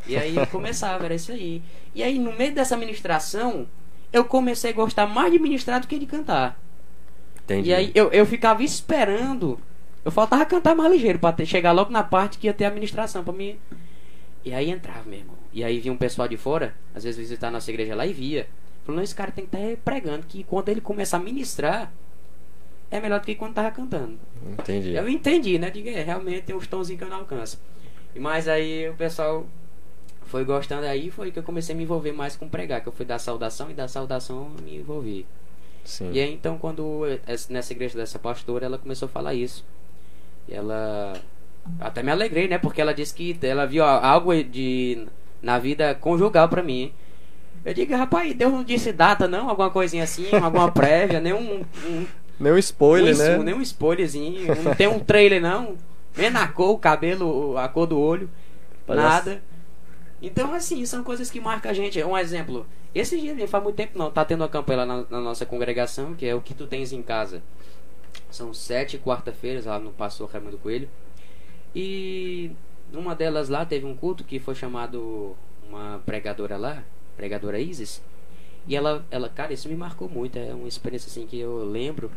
E aí eu começava, era isso aí. E aí, no meio dessa ministração, eu comecei a gostar mais de ministrar do que de cantar. Entendi. E aí eu, eu ficava esperando. Eu faltava cantar mais ligeiro pra ter- chegar logo na parte que ia ter a administração pra mim. E aí entrava, meu irmão. E aí vinha um pessoal de fora, às vezes visitar a nossa igreja lá e via. Falou, não, esse cara tem que estar pregando, que quando ele começar a ministrar, é melhor do que quando tava cantando. Entendi. Eu entendi, né? Digo, é, realmente tem uns tonzinhos que eu não alcanço. Mas aí o pessoal foi gostando aí, foi que eu comecei a me envolver mais com pregar, que eu fui dar saudação e da saudação eu me envolvi. Sim. E aí então quando essa- nessa igreja dessa pastora ela começou a falar isso. E ela até me alegrei, né? Porque ela disse que ela viu algo de na vida conjugal pra mim. Eu digo, rapaz, Deus não disse data não, alguma coisinha assim, alguma prévia, nenhum um, Meu spoiler, um, né? nenhum spoilerzinho, não tem um trailer não, nem na cor, o cabelo, a cor do olho, Parece- nada. Então, assim, são coisas que marcam a gente. Um exemplo, esse dia, faz muito tempo não, tá tendo uma campanha lá na, na nossa congregação, que é o que tu tens em casa. São sete quarta-feiras lá no Pastor Raimundo Coelho. E numa delas lá teve um culto que foi chamado uma pregadora lá, pregadora Isis. E ela, ela, cara, isso me marcou muito. É uma experiência assim que eu lembro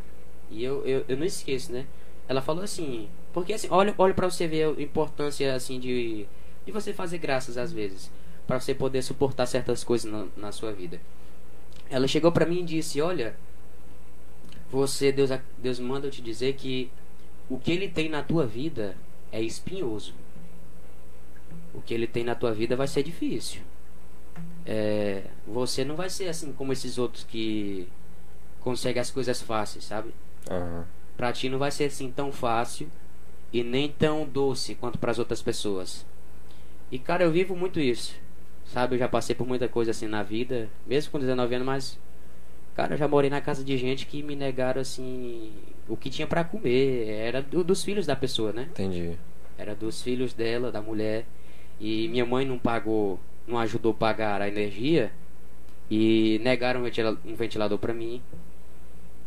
e eu, eu, eu não esqueço, né? Ela falou assim, porque assim, olha, olha para você ver a importância assim de, de você fazer graças às vezes, para você poder suportar certas coisas na, na sua vida. Ela chegou para mim e disse: "Olha, você Deus Deus manda eu te dizer que o que ele tem na tua vida é espinhoso. O que ele tem na tua vida vai ser difícil. É, você não vai ser assim como esses outros que conseguem as coisas fáceis, sabe? Aham. Pra ti não vai ser assim tão fácil e nem tão doce quanto para as outras pessoas. E cara, eu vivo muito isso. Sabe, eu já passei por muita coisa assim na vida, mesmo com 19 anos, mas cara, eu já morei na casa de gente que me negaram assim o que tinha pra comer, era do- dos filhos da pessoa, né? Entendi. Era dos filhos dela, da mulher. E minha mãe não pagou, não ajudou a pagar a energia. E negaram um ventila- ventilador pra mim.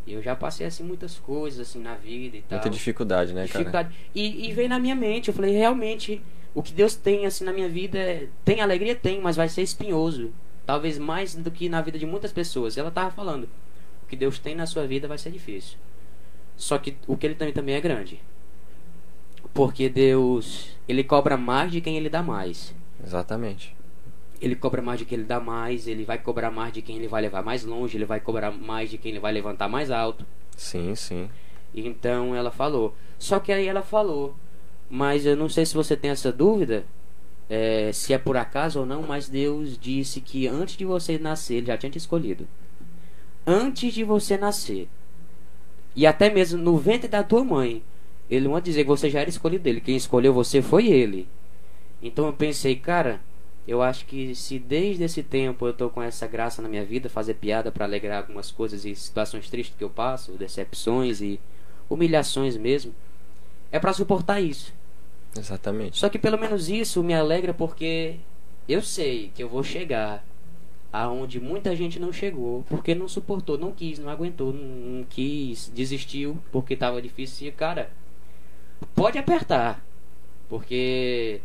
E eu já passei assim muitas coisas assim na vida e tal. Muita dificuldade, né, cara? Dificuldade. E, e veio na minha mente, eu falei, realmente, o que Deus tem assim na minha vida, é- tem alegria, tem, mas vai ser espinhoso. Talvez mais do que na vida de muitas pessoas. Ela tava falando, o que Deus tem na sua vida vai ser difícil. Só que o que ele tem também é grande. Porque Deus, ele cobra mais de quem ele dá mais. Exatamente. Ele cobra mais de quem ele dá mais, ele vai cobrar mais de quem ele vai levar mais longe, ele vai cobrar mais de quem ele vai levantar mais alto. Sim, sim. Então ela falou. Só que aí ela falou, mas eu não sei se você tem essa dúvida, é, se é por acaso ou não, mas Deus disse que antes de você nascer, ele já tinha te escolhido. Antes de você nascer. E até mesmo no ventre da tua mãe. Ele não vai dizer que você já era escolhido dele. Quem escolheu você foi ele. Então eu pensei, cara, eu acho que se desde esse tempo eu tô com essa graça na minha vida, fazer piada para alegrar algumas coisas e situações tristes que eu passo, decepções e humilhações mesmo, é para suportar isso. Exatamente. Só que pelo menos isso me alegra porque eu sei que eu vou chegar aonde muita gente não chegou, porque não suportou, não quis, não aguentou, não, não quis, desistiu porque estava difícil. E, cara, pode apertar, porque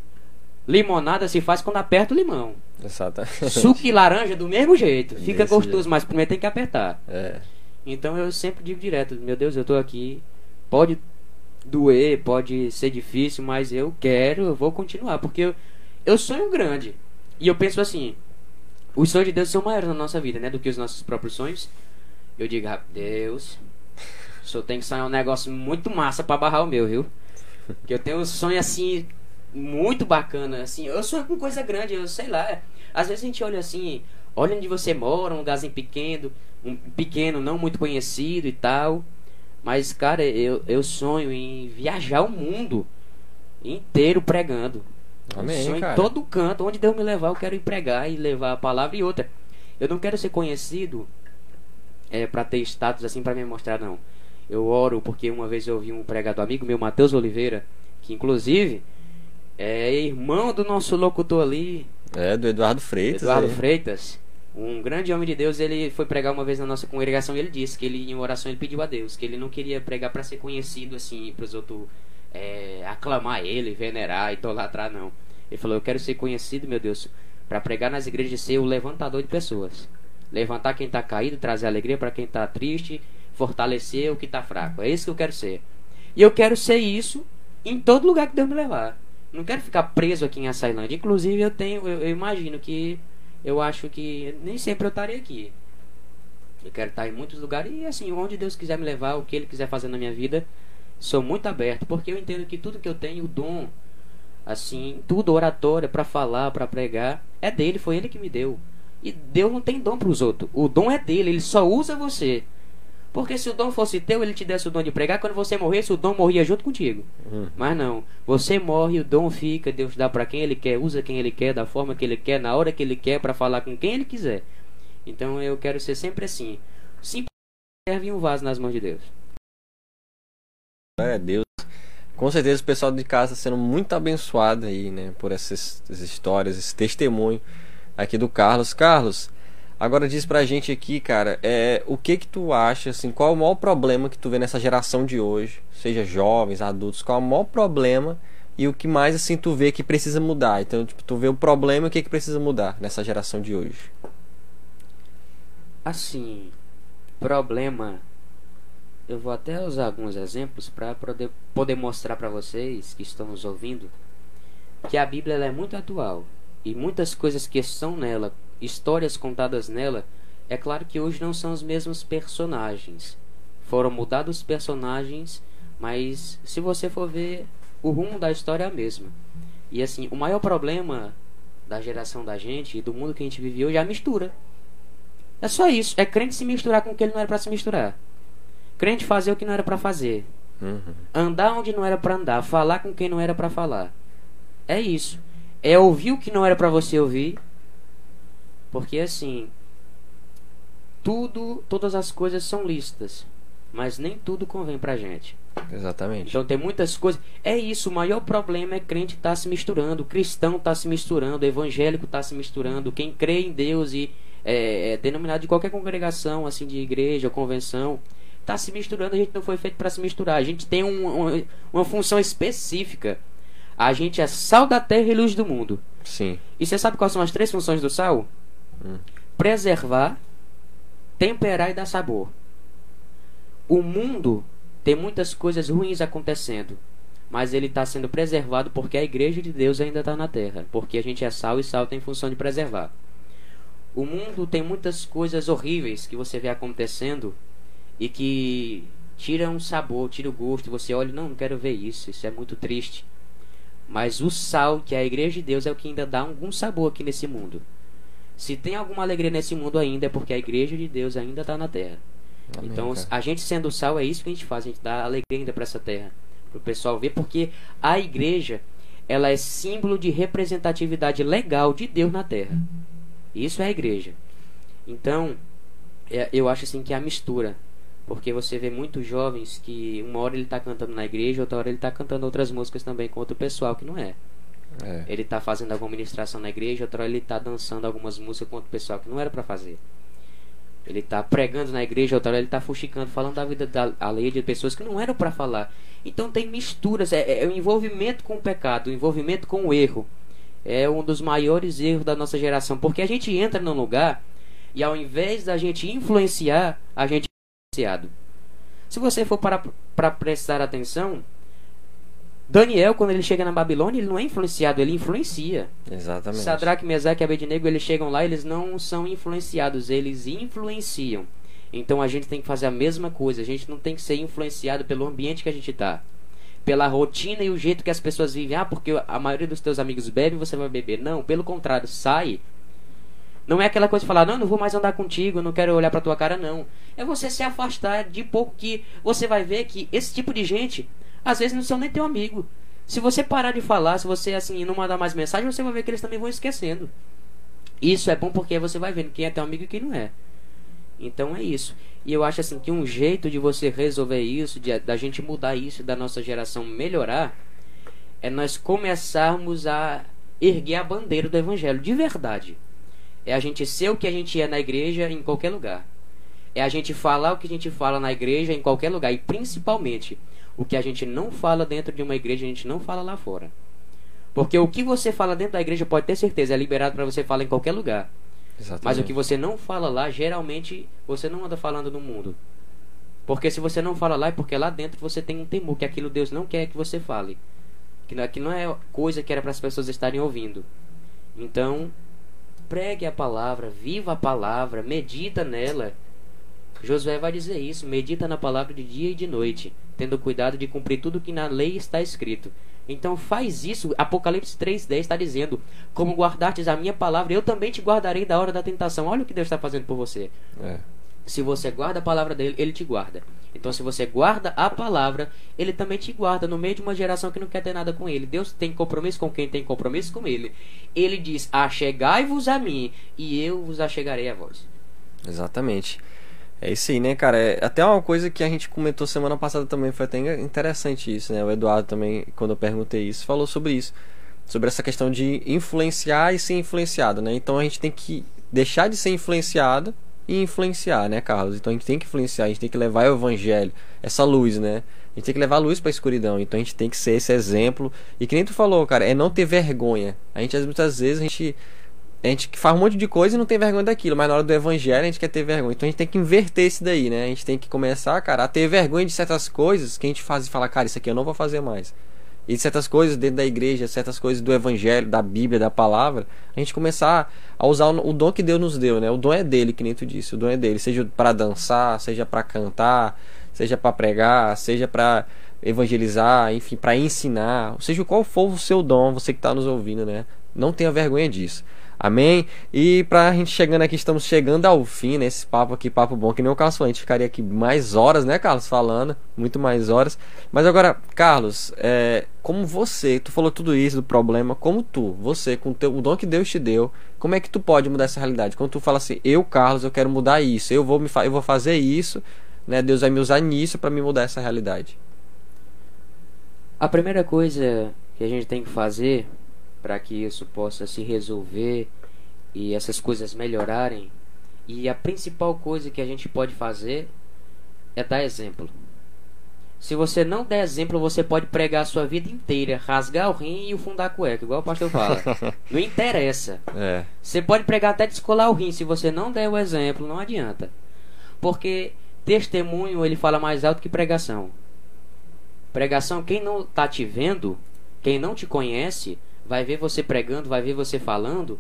limonada se faz quando aperta o limão. Exatamente. Suco e laranja do mesmo jeito, fica Desse gostoso, jeito. mas primeiro tem que apertar. É. Então eu sempre digo direto, meu Deus, eu tô aqui, pode doer, pode ser difícil, mas eu quero, eu vou continuar, porque eu, eu sonho grande. E eu penso assim, os sonhos de Deus são maiores na nossa vida, né, do que os nossos próprios sonhos. Eu digo, ah, Deus, o senhor tem que sonhar um negócio muito massa pra barrar o meu, viu? Porque eu tenho um sonho assim, muito bacana, assim, eu sonho com coisa grande, eu sei lá. Às vezes a gente olha assim, olha onde você mora, um lugarzinho pequeno, um pequeno, não muito conhecido e tal. Mas, cara, eu, eu sonho em viajar o mundo inteiro pregando. Amém, sonho cara. em todo canto, onde Deus me levar, eu quero ir pregar e levar a palavra e outra. Eu não quero ser conhecido é, para ter status assim para me mostrar, não. Eu oro porque uma vez eu ouvi um pregador amigo meu, Matheus Oliveira, que inclusive é irmão do nosso locutor ali, É, do Eduardo Freitas. Eduardo aí. Freitas, um grande homem de Deus, ele foi pregar uma vez na nossa congregação e ele disse que ele em oração ele pediu a Deus que ele não queria pregar para ser conhecido assim, para os outros é, aclamar ele, venerar, idolatrar não. Ele falou: "Eu quero ser conhecido, meu Deus, para pregar nas igrejas e ser o levantador de pessoas. Levantar quem está caído, trazer alegria para quem está triste, fortalecer o que está fraco. É isso que eu quero ser. E eu quero ser isso em todo lugar que Deus me levar. Não quero ficar preso aqui em Açailândia. Inclusive, eu tenho, eu, eu imagino que eu acho que nem sempre eu estarei aqui. Eu quero estar em muitos lugares e assim, onde Deus quiser me levar, o que Ele quiser fazer na minha vida, sou muito aberto, porque eu entendo que tudo que eu tenho, o dom, assim, tudo oratória para falar, para pregar, é dele, foi Ele que me deu. E Deus não tem dom para os outros. O dom é dele, Ele só usa você. Porque se o dom fosse teu, ele te desse o dom de pregar, quando você morresse, o dom morria junto contigo. Uhum. Mas não, você morre, o dom fica, Deus dá para quem ele quer, usa quem ele quer, da forma que ele quer, na hora que ele quer, para falar com quem ele quiser. Então eu quero ser sempre assim. Simples serve um vaso nas mãos de Deus. Glória a Deus. Com certeza o pessoal de casa está sendo muito abençoado aí, né? Por essas, essas histórias, esse testemunho aqui do Carlos. Carlos, agora diz pra gente aqui, cara, é, o que que tu acha, assim, qual é o maior problema que tu vê nessa geração de hoje? Seja jovens, adultos, qual é o maior problema e o que mais, assim, tu vê que precisa mudar? Então, tipo, tu vê o problema e o que que precisa mudar nessa geração de hoje? Assim, problema. Eu vou até usar alguns exemplos para poder, poder mostrar para vocês que estão nos ouvindo que a Bíblia é muito atual e muitas coisas que estão nela, histórias contadas nela, é claro que hoje não são os mesmos personagens. Foram mudados os personagens, mas se você for ver, o rumo da história é a mesma. E assim, o maior problema da geração da gente e do mundo que a gente vive hoje é a mistura. É só isso. É crente se misturar com o que ele não era para se misturar. Crente fazer o que não era para fazer. Uhum. Andar onde não era para andar. Falar com quem não era para falar. É isso. É ouvir o que não era para você ouvir. Porque assim. Tudo, todas as coisas são lícitas. Mas nem tudo convém pra gente. Exatamente. Então tem muitas coisas. É isso, o maior problema é crente estar se misturando, cristão está se misturando, evangélico está se misturando, quem crê em Deus e é, é denominado de qualquer congregação, assim, de igreja ou convenção, está se misturando, a gente não foi feito para se misturar. A gente tem um, uma, uma função específica. A gente é sal da terra e luz do mundo. Sim. E você sabe quais são as três funções do sal? Preservar, temperar e dar sabor. O mundo tem muitas coisas ruins acontecendo. mas ele está sendo preservado porque a igreja de Deus ainda está na terra, porque a gente é sal e sal tem função de preservar. O mundo tem muitas coisas horríveis que você vê acontecendo e que tira um sabor, tira o gosto, você olha, não, não quero ver isso, isso é muito triste. Mas o sal, que é a igreja de Deus, é o que ainda dá algum sabor aqui nesse mundo. Se tem alguma alegria nesse mundo ainda, é porque a igreja de Deus ainda está na terra. Amém, então, cara. a gente sendo sal, é isso que a gente faz, a gente dá alegria ainda para essa terra, para o pessoal ver, porque a igreja, ela é símbolo de representatividade legal de Deus na terra. Isso é a igreja. Então, é- eu acho assim que é a mistura. Porque você vê muitos jovens que uma hora ele está cantando na igreja, outra hora ele está cantando outras músicas também com outro pessoal que não é. É. Ele está fazendo alguma ministração na igreja, outra ele está dançando algumas músicas com outro pessoal que não era para fazer. Ele está pregando na igreja, outra ele está fuxicando, falando da vida da alheia de pessoas que não eram para falar. Então tem misturas, é, é o envolvimento com o pecado, o envolvimento com o erro. É um dos maiores erros da nossa geração, porque a gente entra num lugar e ao invés da gente influenciar, a gente é influenciado. Se você for para para prestar atenção, Daniel, quando ele chega na Babilônia, ele não é influenciado, ele influencia. Exatamente. Sadraque, Mesaque e Abednego, eles chegam lá, eles não são influenciados, eles influenciam. Então a gente tem que fazer a mesma coisa, a gente não tem que ser influenciado pelo ambiente que a gente está. Pela rotina e o jeito que as pessoas vivem. Ah, porque a maioria dos teus amigos bebe, você vai beber. Não, pelo contrário, sai. Não é aquela coisa de falar, não, não vou mais andar contigo, não quero olhar pra tua cara, não. É você se afastar de pouco que você vai ver que esse tipo de gente, às vezes não são nem teu amigo. Se você parar de falar, se você assim não mandar mais mensagem, você vai ver que eles também vão esquecendo. Isso é bom porque você vai vendo quem é teu amigo e quem não é. Então é isso. E eu acho assim que um jeito de você resolver isso, de, da gente mudar isso, da nossa geração melhorar, é nós começarmos a erguer a bandeira do evangelho de verdade. É a gente ser o que a gente é na igreja em qualquer lugar. É a gente falar o que a gente fala na igreja em qualquer lugar. E principalmente, o que a gente não fala dentro de uma igreja, a gente não fala lá fora. Porque o que você fala dentro da igreja pode ter certeza, é liberado para você falar em qualquer lugar. Exatamente. Mas o que você não fala lá, geralmente você não anda falando no mundo. Porque se você não fala lá, é porque lá dentro você tem um temor, que aquilo Deus não quer que você fale. Que não, que não é coisa que era para as pessoas estarem ouvindo. Então, pregue a palavra, viva a palavra, medita nela. Josué vai dizer isso, medita na palavra de dia e de noite, tendo cuidado de cumprir tudo que na lei está escrito. Então faz isso, Apocalipse 3,10 está dizendo: Como guardastes a minha palavra, eu também te guardarei da hora da tentação. Olha o que Deus está fazendo por você. É. Se você guarda a palavra dele, ele te guarda. Então, se você guarda a palavra, ele também te guarda no meio de uma geração que não quer ter nada com ele. Deus tem compromisso com quem tem compromisso com ele. Ele diz: Achegai-vos a mim, e eu vos achegarei a vós. Exatamente. É isso aí, né, cara? É até uma coisa que a gente comentou semana passada também, foi até interessante isso, né? O Eduardo também, quando eu perguntei isso, falou sobre isso. Sobre essa questão de influenciar e ser influenciado, né? Então a gente tem que deixar de ser influenciado e influenciar, né, Carlos? Então a gente tem que influenciar, a gente tem que levar o evangelho, essa luz, né? A gente tem que levar a luz para a escuridão. Então a gente tem que ser esse exemplo. E que nem tu falou, cara, é não ter vergonha. A gente muitas vezes a gente a gente faz um monte de coisa e não tem vergonha daquilo, mas na hora do evangelho a gente quer ter vergonha. Então a gente tem que inverter isso daí, né? A gente tem que começar, cara, a ter vergonha de certas coisas que a gente faz e fala, cara, isso aqui eu não vou fazer mais. E certas coisas dentro da igreja, certas coisas do evangelho, da Bíblia, da palavra, a gente começar a usar o dom que Deus nos deu, né? O dom é dele, que nem tu disse, o dom é dele, seja para dançar, seja para cantar, seja para pregar, seja para evangelizar, enfim, para ensinar, seja qual for o seu dom, você que está nos ouvindo, né? Não tenha vergonha disso. Amém? E pra gente chegando aqui, estamos chegando ao fim, né? Esse papo aqui, papo bom, que nem o Carlos falou, a gente ficaria aqui mais horas, né, Carlos, falando, muito mais horas. Mas agora, Carlos, é, como você, tu falou tudo isso do problema, como tu, você, com o, teu, o dom que Deus te deu, como é que tu pode mudar essa realidade? Quando tu fala assim, eu, Carlos, eu quero mudar isso, eu vou, me eu vou fazer isso, né? Deus vai me usar nisso para me mudar essa realidade. A primeira coisa que a gente tem que fazer para que isso possa se resolver e essas coisas melhorarem, e a principal coisa que a gente pode fazer é dar exemplo. Se você não der exemplo, você pode pregar a sua vida inteira, rasgar o rim e o fundar a cueca, igual o pastor fala. não interessa. É. Você pode pregar até descolar o rim, se você não der o exemplo, não adianta. Porque testemunho ele fala mais alto que pregação. Pregação, quem não tá te vendo, quem não te conhece, vai ver você pregando, vai ver você falando,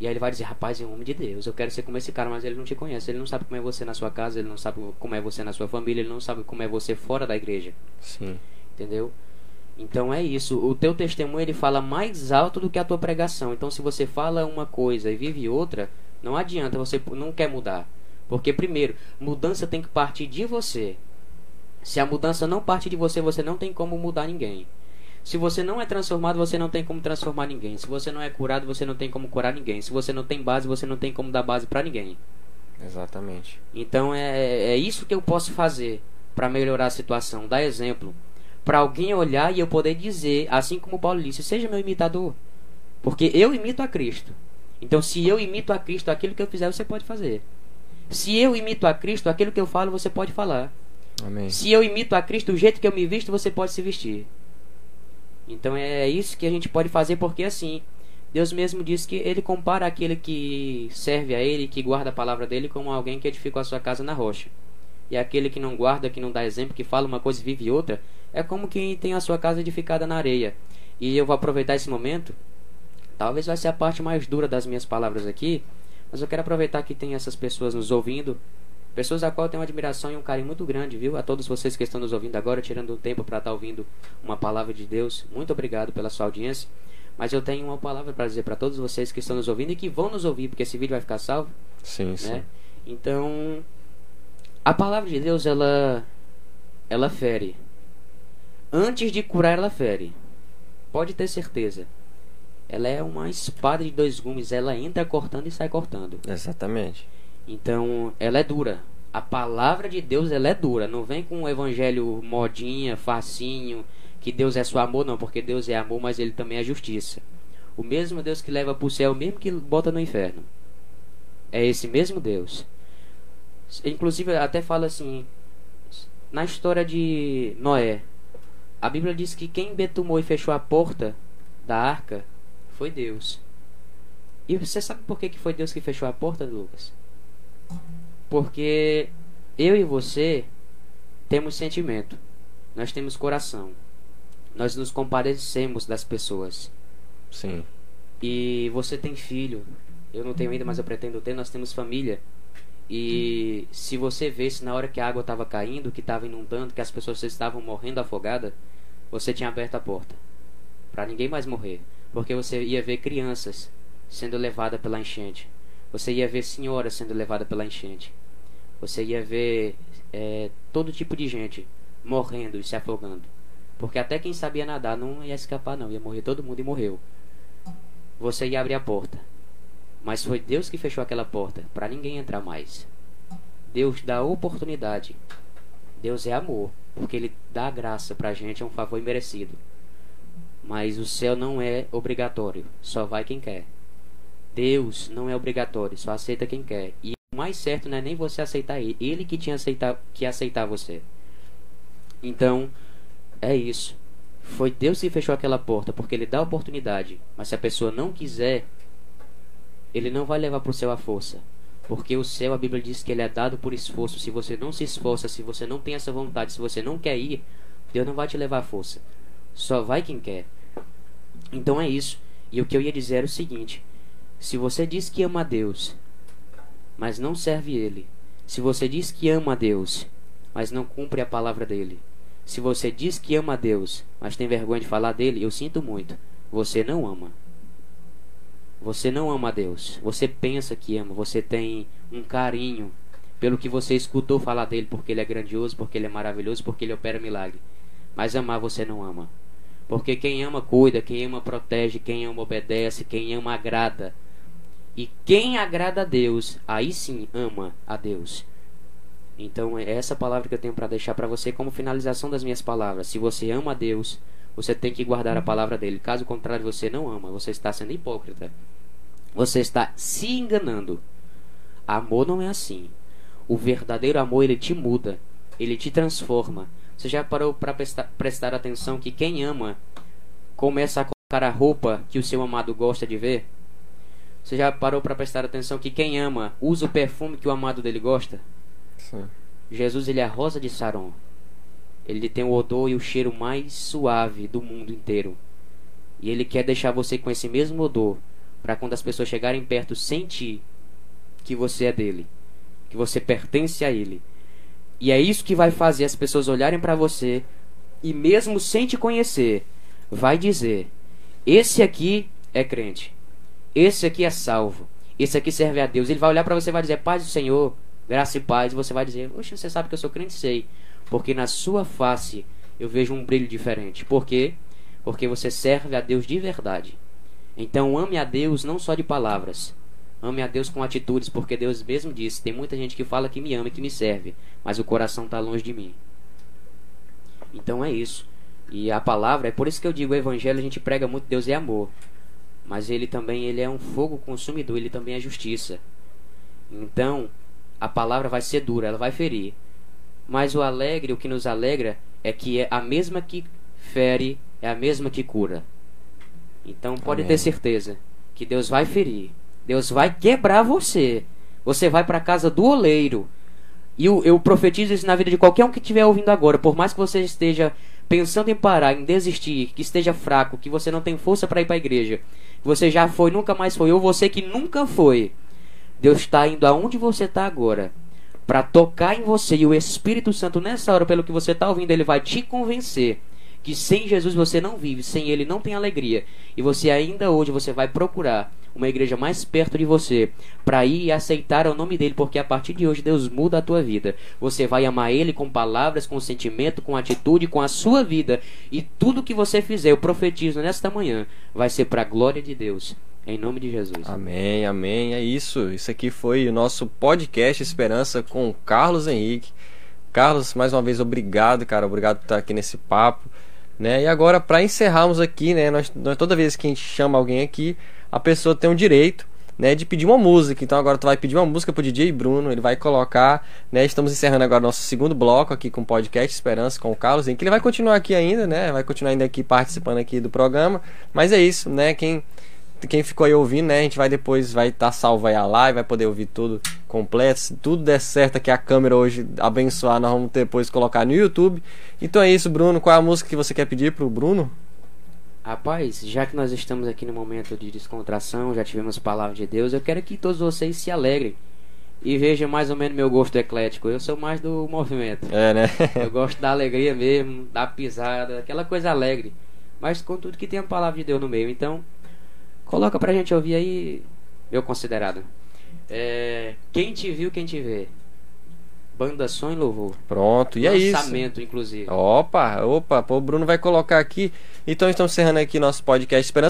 e aí ele vai dizer, rapaz, é um homem de Deus, eu quero ser como esse cara, mas ele não te conhece, ele não sabe como é você na sua casa, ele não sabe como é você na sua família, ele não sabe como é você fora da igreja. Sim. Entendeu? Então é isso. O teu testemunho ele fala mais alto do que a tua pregação. Então se você fala uma coisa e vive outra, não adianta, você não quer mudar. Porque primeiro, mudança tem que partir de você. Se a mudança não parte de você, você não tem como mudar ninguém. Se você não é transformado, você não tem como transformar ninguém. Se você não é curado, você não tem como curar ninguém. Se você não tem base, você não tem como dar base para ninguém. Exatamente. Então é, é isso que eu posso fazer para melhorar a situação. Dar exemplo. Para alguém olhar e eu poder dizer, assim como Paulo disse, seja meu imitador. Porque eu imito a Cristo. Então, se eu imito a Cristo, aquilo que eu fizer, você pode fazer. Se eu imito a Cristo, aquilo que eu falo, você pode falar. Amém. Se eu imito a Cristo, o jeito que eu me visto, você pode se vestir. Então é isso que a gente pode fazer, porque assim, Deus mesmo diz que ele compara aquele que serve a ele, que guarda a palavra dele, como alguém que edificou a sua casa na rocha. E aquele que não guarda, que não dá exemplo, que fala uma coisa e vive outra, é como quem tem a sua casa edificada na areia. E eu vou aproveitar esse momento, talvez vai ser a parte mais dura das minhas palavras aqui, mas eu quero aproveitar que tem essas pessoas nos ouvindo, Pessoas a qual eu tenho uma admiração e um carinho muito grande, viu? A todos vocês que estão nos ouvindo agora, tirando um tempo para estar tá ouvindo uma palavra de Deus. Muito obrigado pela sua audiência. Mas eu tenho uma palavra para dizer para todos vocês que estão nos ouvindo e que vão nos ouvir, porque esse vídeo vai ficar salvo. Sim, né? sim. Então, a palavra de Deus, ela ela fere. Antes de curar, ela fere. Pode ter certeza. Ela é uma espada de dois gumes, ela entra cortando e sai cortando. Exatamente. Então, ela é dura. A palavra de Deus, ela é dura. Não vem com um evangelho modinha, facinho, que Deus é só amor, não, porque Deus é amor, mas ele também é justiça. O mesmo Deus que leva para o céu, o mesmo que bota no inferno. É esse mesmo Deus. Inclusive, até fala assim, na história de Noé, a Bíblia diz que quem betumou e fechou a porta da arca foi Deus. E você sabe por que foi Deus que fechou a porta, Lucas? Porque eu e você temos sentimento, nós temos coração, nós nos compadecemos das pessoas. Sim. E você tem filho, eu não tenho ainda, mas eu pretendo ter, nós temos família. E se você vesse na hora que a água estava caindo, que estava inundando, que as pessoas estavam morrendo afogadas, você tinha aberto a porta para ninguém mais morrer, porque você ia ver crianças sendo levadas pela enchente. Você ia ver senhoras sendo levadas pela enchente você ia ver é, todo tipo de gente morrendo e se afogando. Porque até quem sabia nadar não ia escapar, não. Ia morrer todo mundo e morreu. Você ia abrir a porta. Mas foi Deus que fechou aquela porta para ninguém entrar mais. Deus dá oportunidade. Deus é amor. Porque Ele dá graça pra gente, é um favor imerecido. Mas o céu não é obrigatório. Só vai quem quer. Deus não é obrigatório, só aceita quem quer. E o mais certo não é nem você aceitar ele, ele que tinha aceitar, que aceitar você. Então, é isso. Foi Deus que fechou aquela porta, porque ele dá a oportunidade. Mas se a pessoa não quiser, ele não vai levar para o céu a força. Porque o céu, a Bíblia diz que ele é dado por esforço. Se você não se esforça, se você não tem essa vontade, se você não quer ir, Deus não vai te levar a força. Só vai quem quer. Então é isso. E o que eu ia dizer era o seguinte: se você diz que ama a Deus, mas não serve ele. Se você diz que ama a Deus, mas não cumpre a palavra dele. Se você diz que ama a Deus, mas tem vergonha de falar dele, eu sinto muito. Você não ama. Você não ama a Deus. Você pensa que ama. Você tem um carinho pelo que você escutou falar dele, porque ele é grandioso, porque ele é maravilhoso, porque ele opera milagre. Mas amar você não ama. Porque quem ama cuida, quem ama protege, quem ama obedece, quem ama agrada. E quem agrada a Deus, aí sim ama a Deus. Então é essa palavra que eu tenho para deixar para você como finalização das minhas palavras. Se você ama a Deus, você tem que guardar a palavra dele. Caso contrário, você não ama, você está sendo hipócrita. Você está se enganando. Amor não é assim. O verdadeiro amor ele te muda, ele te transforma. Você já parou para prestar, prestar atenção que quem ama começa a colocar a roupa que o seu amado gosta de ver? Você já parou para prestar atenção que quem ama usa o perfume que o amado dele gosta? Sim. Jesus ele é a rosa de Saron. ele tem o odor e o cheiro mais suave do mundo inteiro. E ele quer deixar você com esse mesmo odor, para quando as pessoas chegarem perto sentir que você é dele, que você pertence a ele. E é isso que vai fazer as pessoas olharem para você e mesmo sem te conhecer, vai dizer: esse aqui é crente. Esse aqui é salvo. Esse aqui serve a Deus. Ele vai olhar para você e vai dizer: Paz do Senhor, graça e paz. E você vai dizer: Oxe, você sabe que eu sou crente? Sei. Porque na sua face eu vejo um brilho diferente. Por quê? Porque você serve a Deus de verdade. Então ame a Deus não só de palavras. Ame a Deus com atitudes, porque Deus mesmo disse: tem muita gente que fala que me ama e que me serve, mas o coração está longe de mim. Então é isso. E a palavra, é por isso que eu digo, o evangelho a gente prega muito, Deus é amor. Mas ele também ele é um fogo consumidor, ele também é justiça. Então, a palavra vai ser dura, ela vai ferir. Mas o alegre, o que nos alegra, é que é a mesma que fere, é a mesma que cura. Então pode Amém. ter certeza que Deus vai ferir. Deus vai quebrar você. Você vai para a casa do oleiro. E eu, eu profetizo isso na vida de qualquer um que estiver ouvindo agora. Por mais que você esteja pensando em parar, em desistir, que esteja fraco, que você não tem força para ir para a igreja, que você já foi, nunca mais foi, ou você que nunca foi, Deus está indo aonde você está agora para tocar em você e o Espírito Santo nessa hora, pelo que você está ouvindo, ele vai te convencer que sem Jesus você não vive, sem ele não tem alegria. E você ainda hoje você vai procurar uma igreja mais perto de você para ir e aceitar o nome dele, porque a partir de hoje Deus muda a tua vida. Você vai amar ele com palavras, com sentimento, com atitude, com a sua vida e tudo que você fizer, eu profetizo nesta manhã, vai ser para a glória de Deus. Em nome de Jesus. Amém, amém. É isso. Isso aqui foi o nosso podcast Esperança com o Carlos Henrique. Carlos, mais uma vez, obrigado, cara. Obrigado por estar aqui nesse papo. Né? E agora, para encerrarmos aqui, né? Nós, nós, toda vez que a gente chama alguém aqui, a pessoa tem o direito né, de pedir uma música. Então agora tu vai pedir uma música pro DJ Bruno, ele vai colocar, né? Estamos encerrando agora nosso segundo bloco aqui com o podcast Esperança com o Carlos, em que ele vai continuar aqui ainda, né? Vai continuar ainda aqui participando aqui do programa. Mas é isso, né? Quem quem ficou aí ouvindo, né? A gente vai depois vai estar tá salvo aí a live, vai poder ouvir tudo completo. Se tudo der certo aqui a câmera hoje abençoar, nós vamos depois colocar no YouTube. Então é isso, Bruno. Qual é a música que você quer pedir pro Bruno? Rapaz, já que nós estamos aqui no momento de descontração, já tivemos palavra de Deus, eu quero que todos vocês se alegrem e vejam mais ou menos meu gosto eclético. Eu sou mais do movimento. É, né? eu gosto da alegria mesmo, da pisada, aquela coisa alegre. Mas com tudo que tem a palavra de Deus no meio. Então, Coloca pra gente ouvir aí, meu considerado. É, quem te viu, quem te vê. Banda Som e Louvor. Pronto, e é isso. Lançamento, inclusive. Opa, opa, pô, o Bruno vai colocar aqui. Então estamos encerrando aqui nosso podcast Esperança.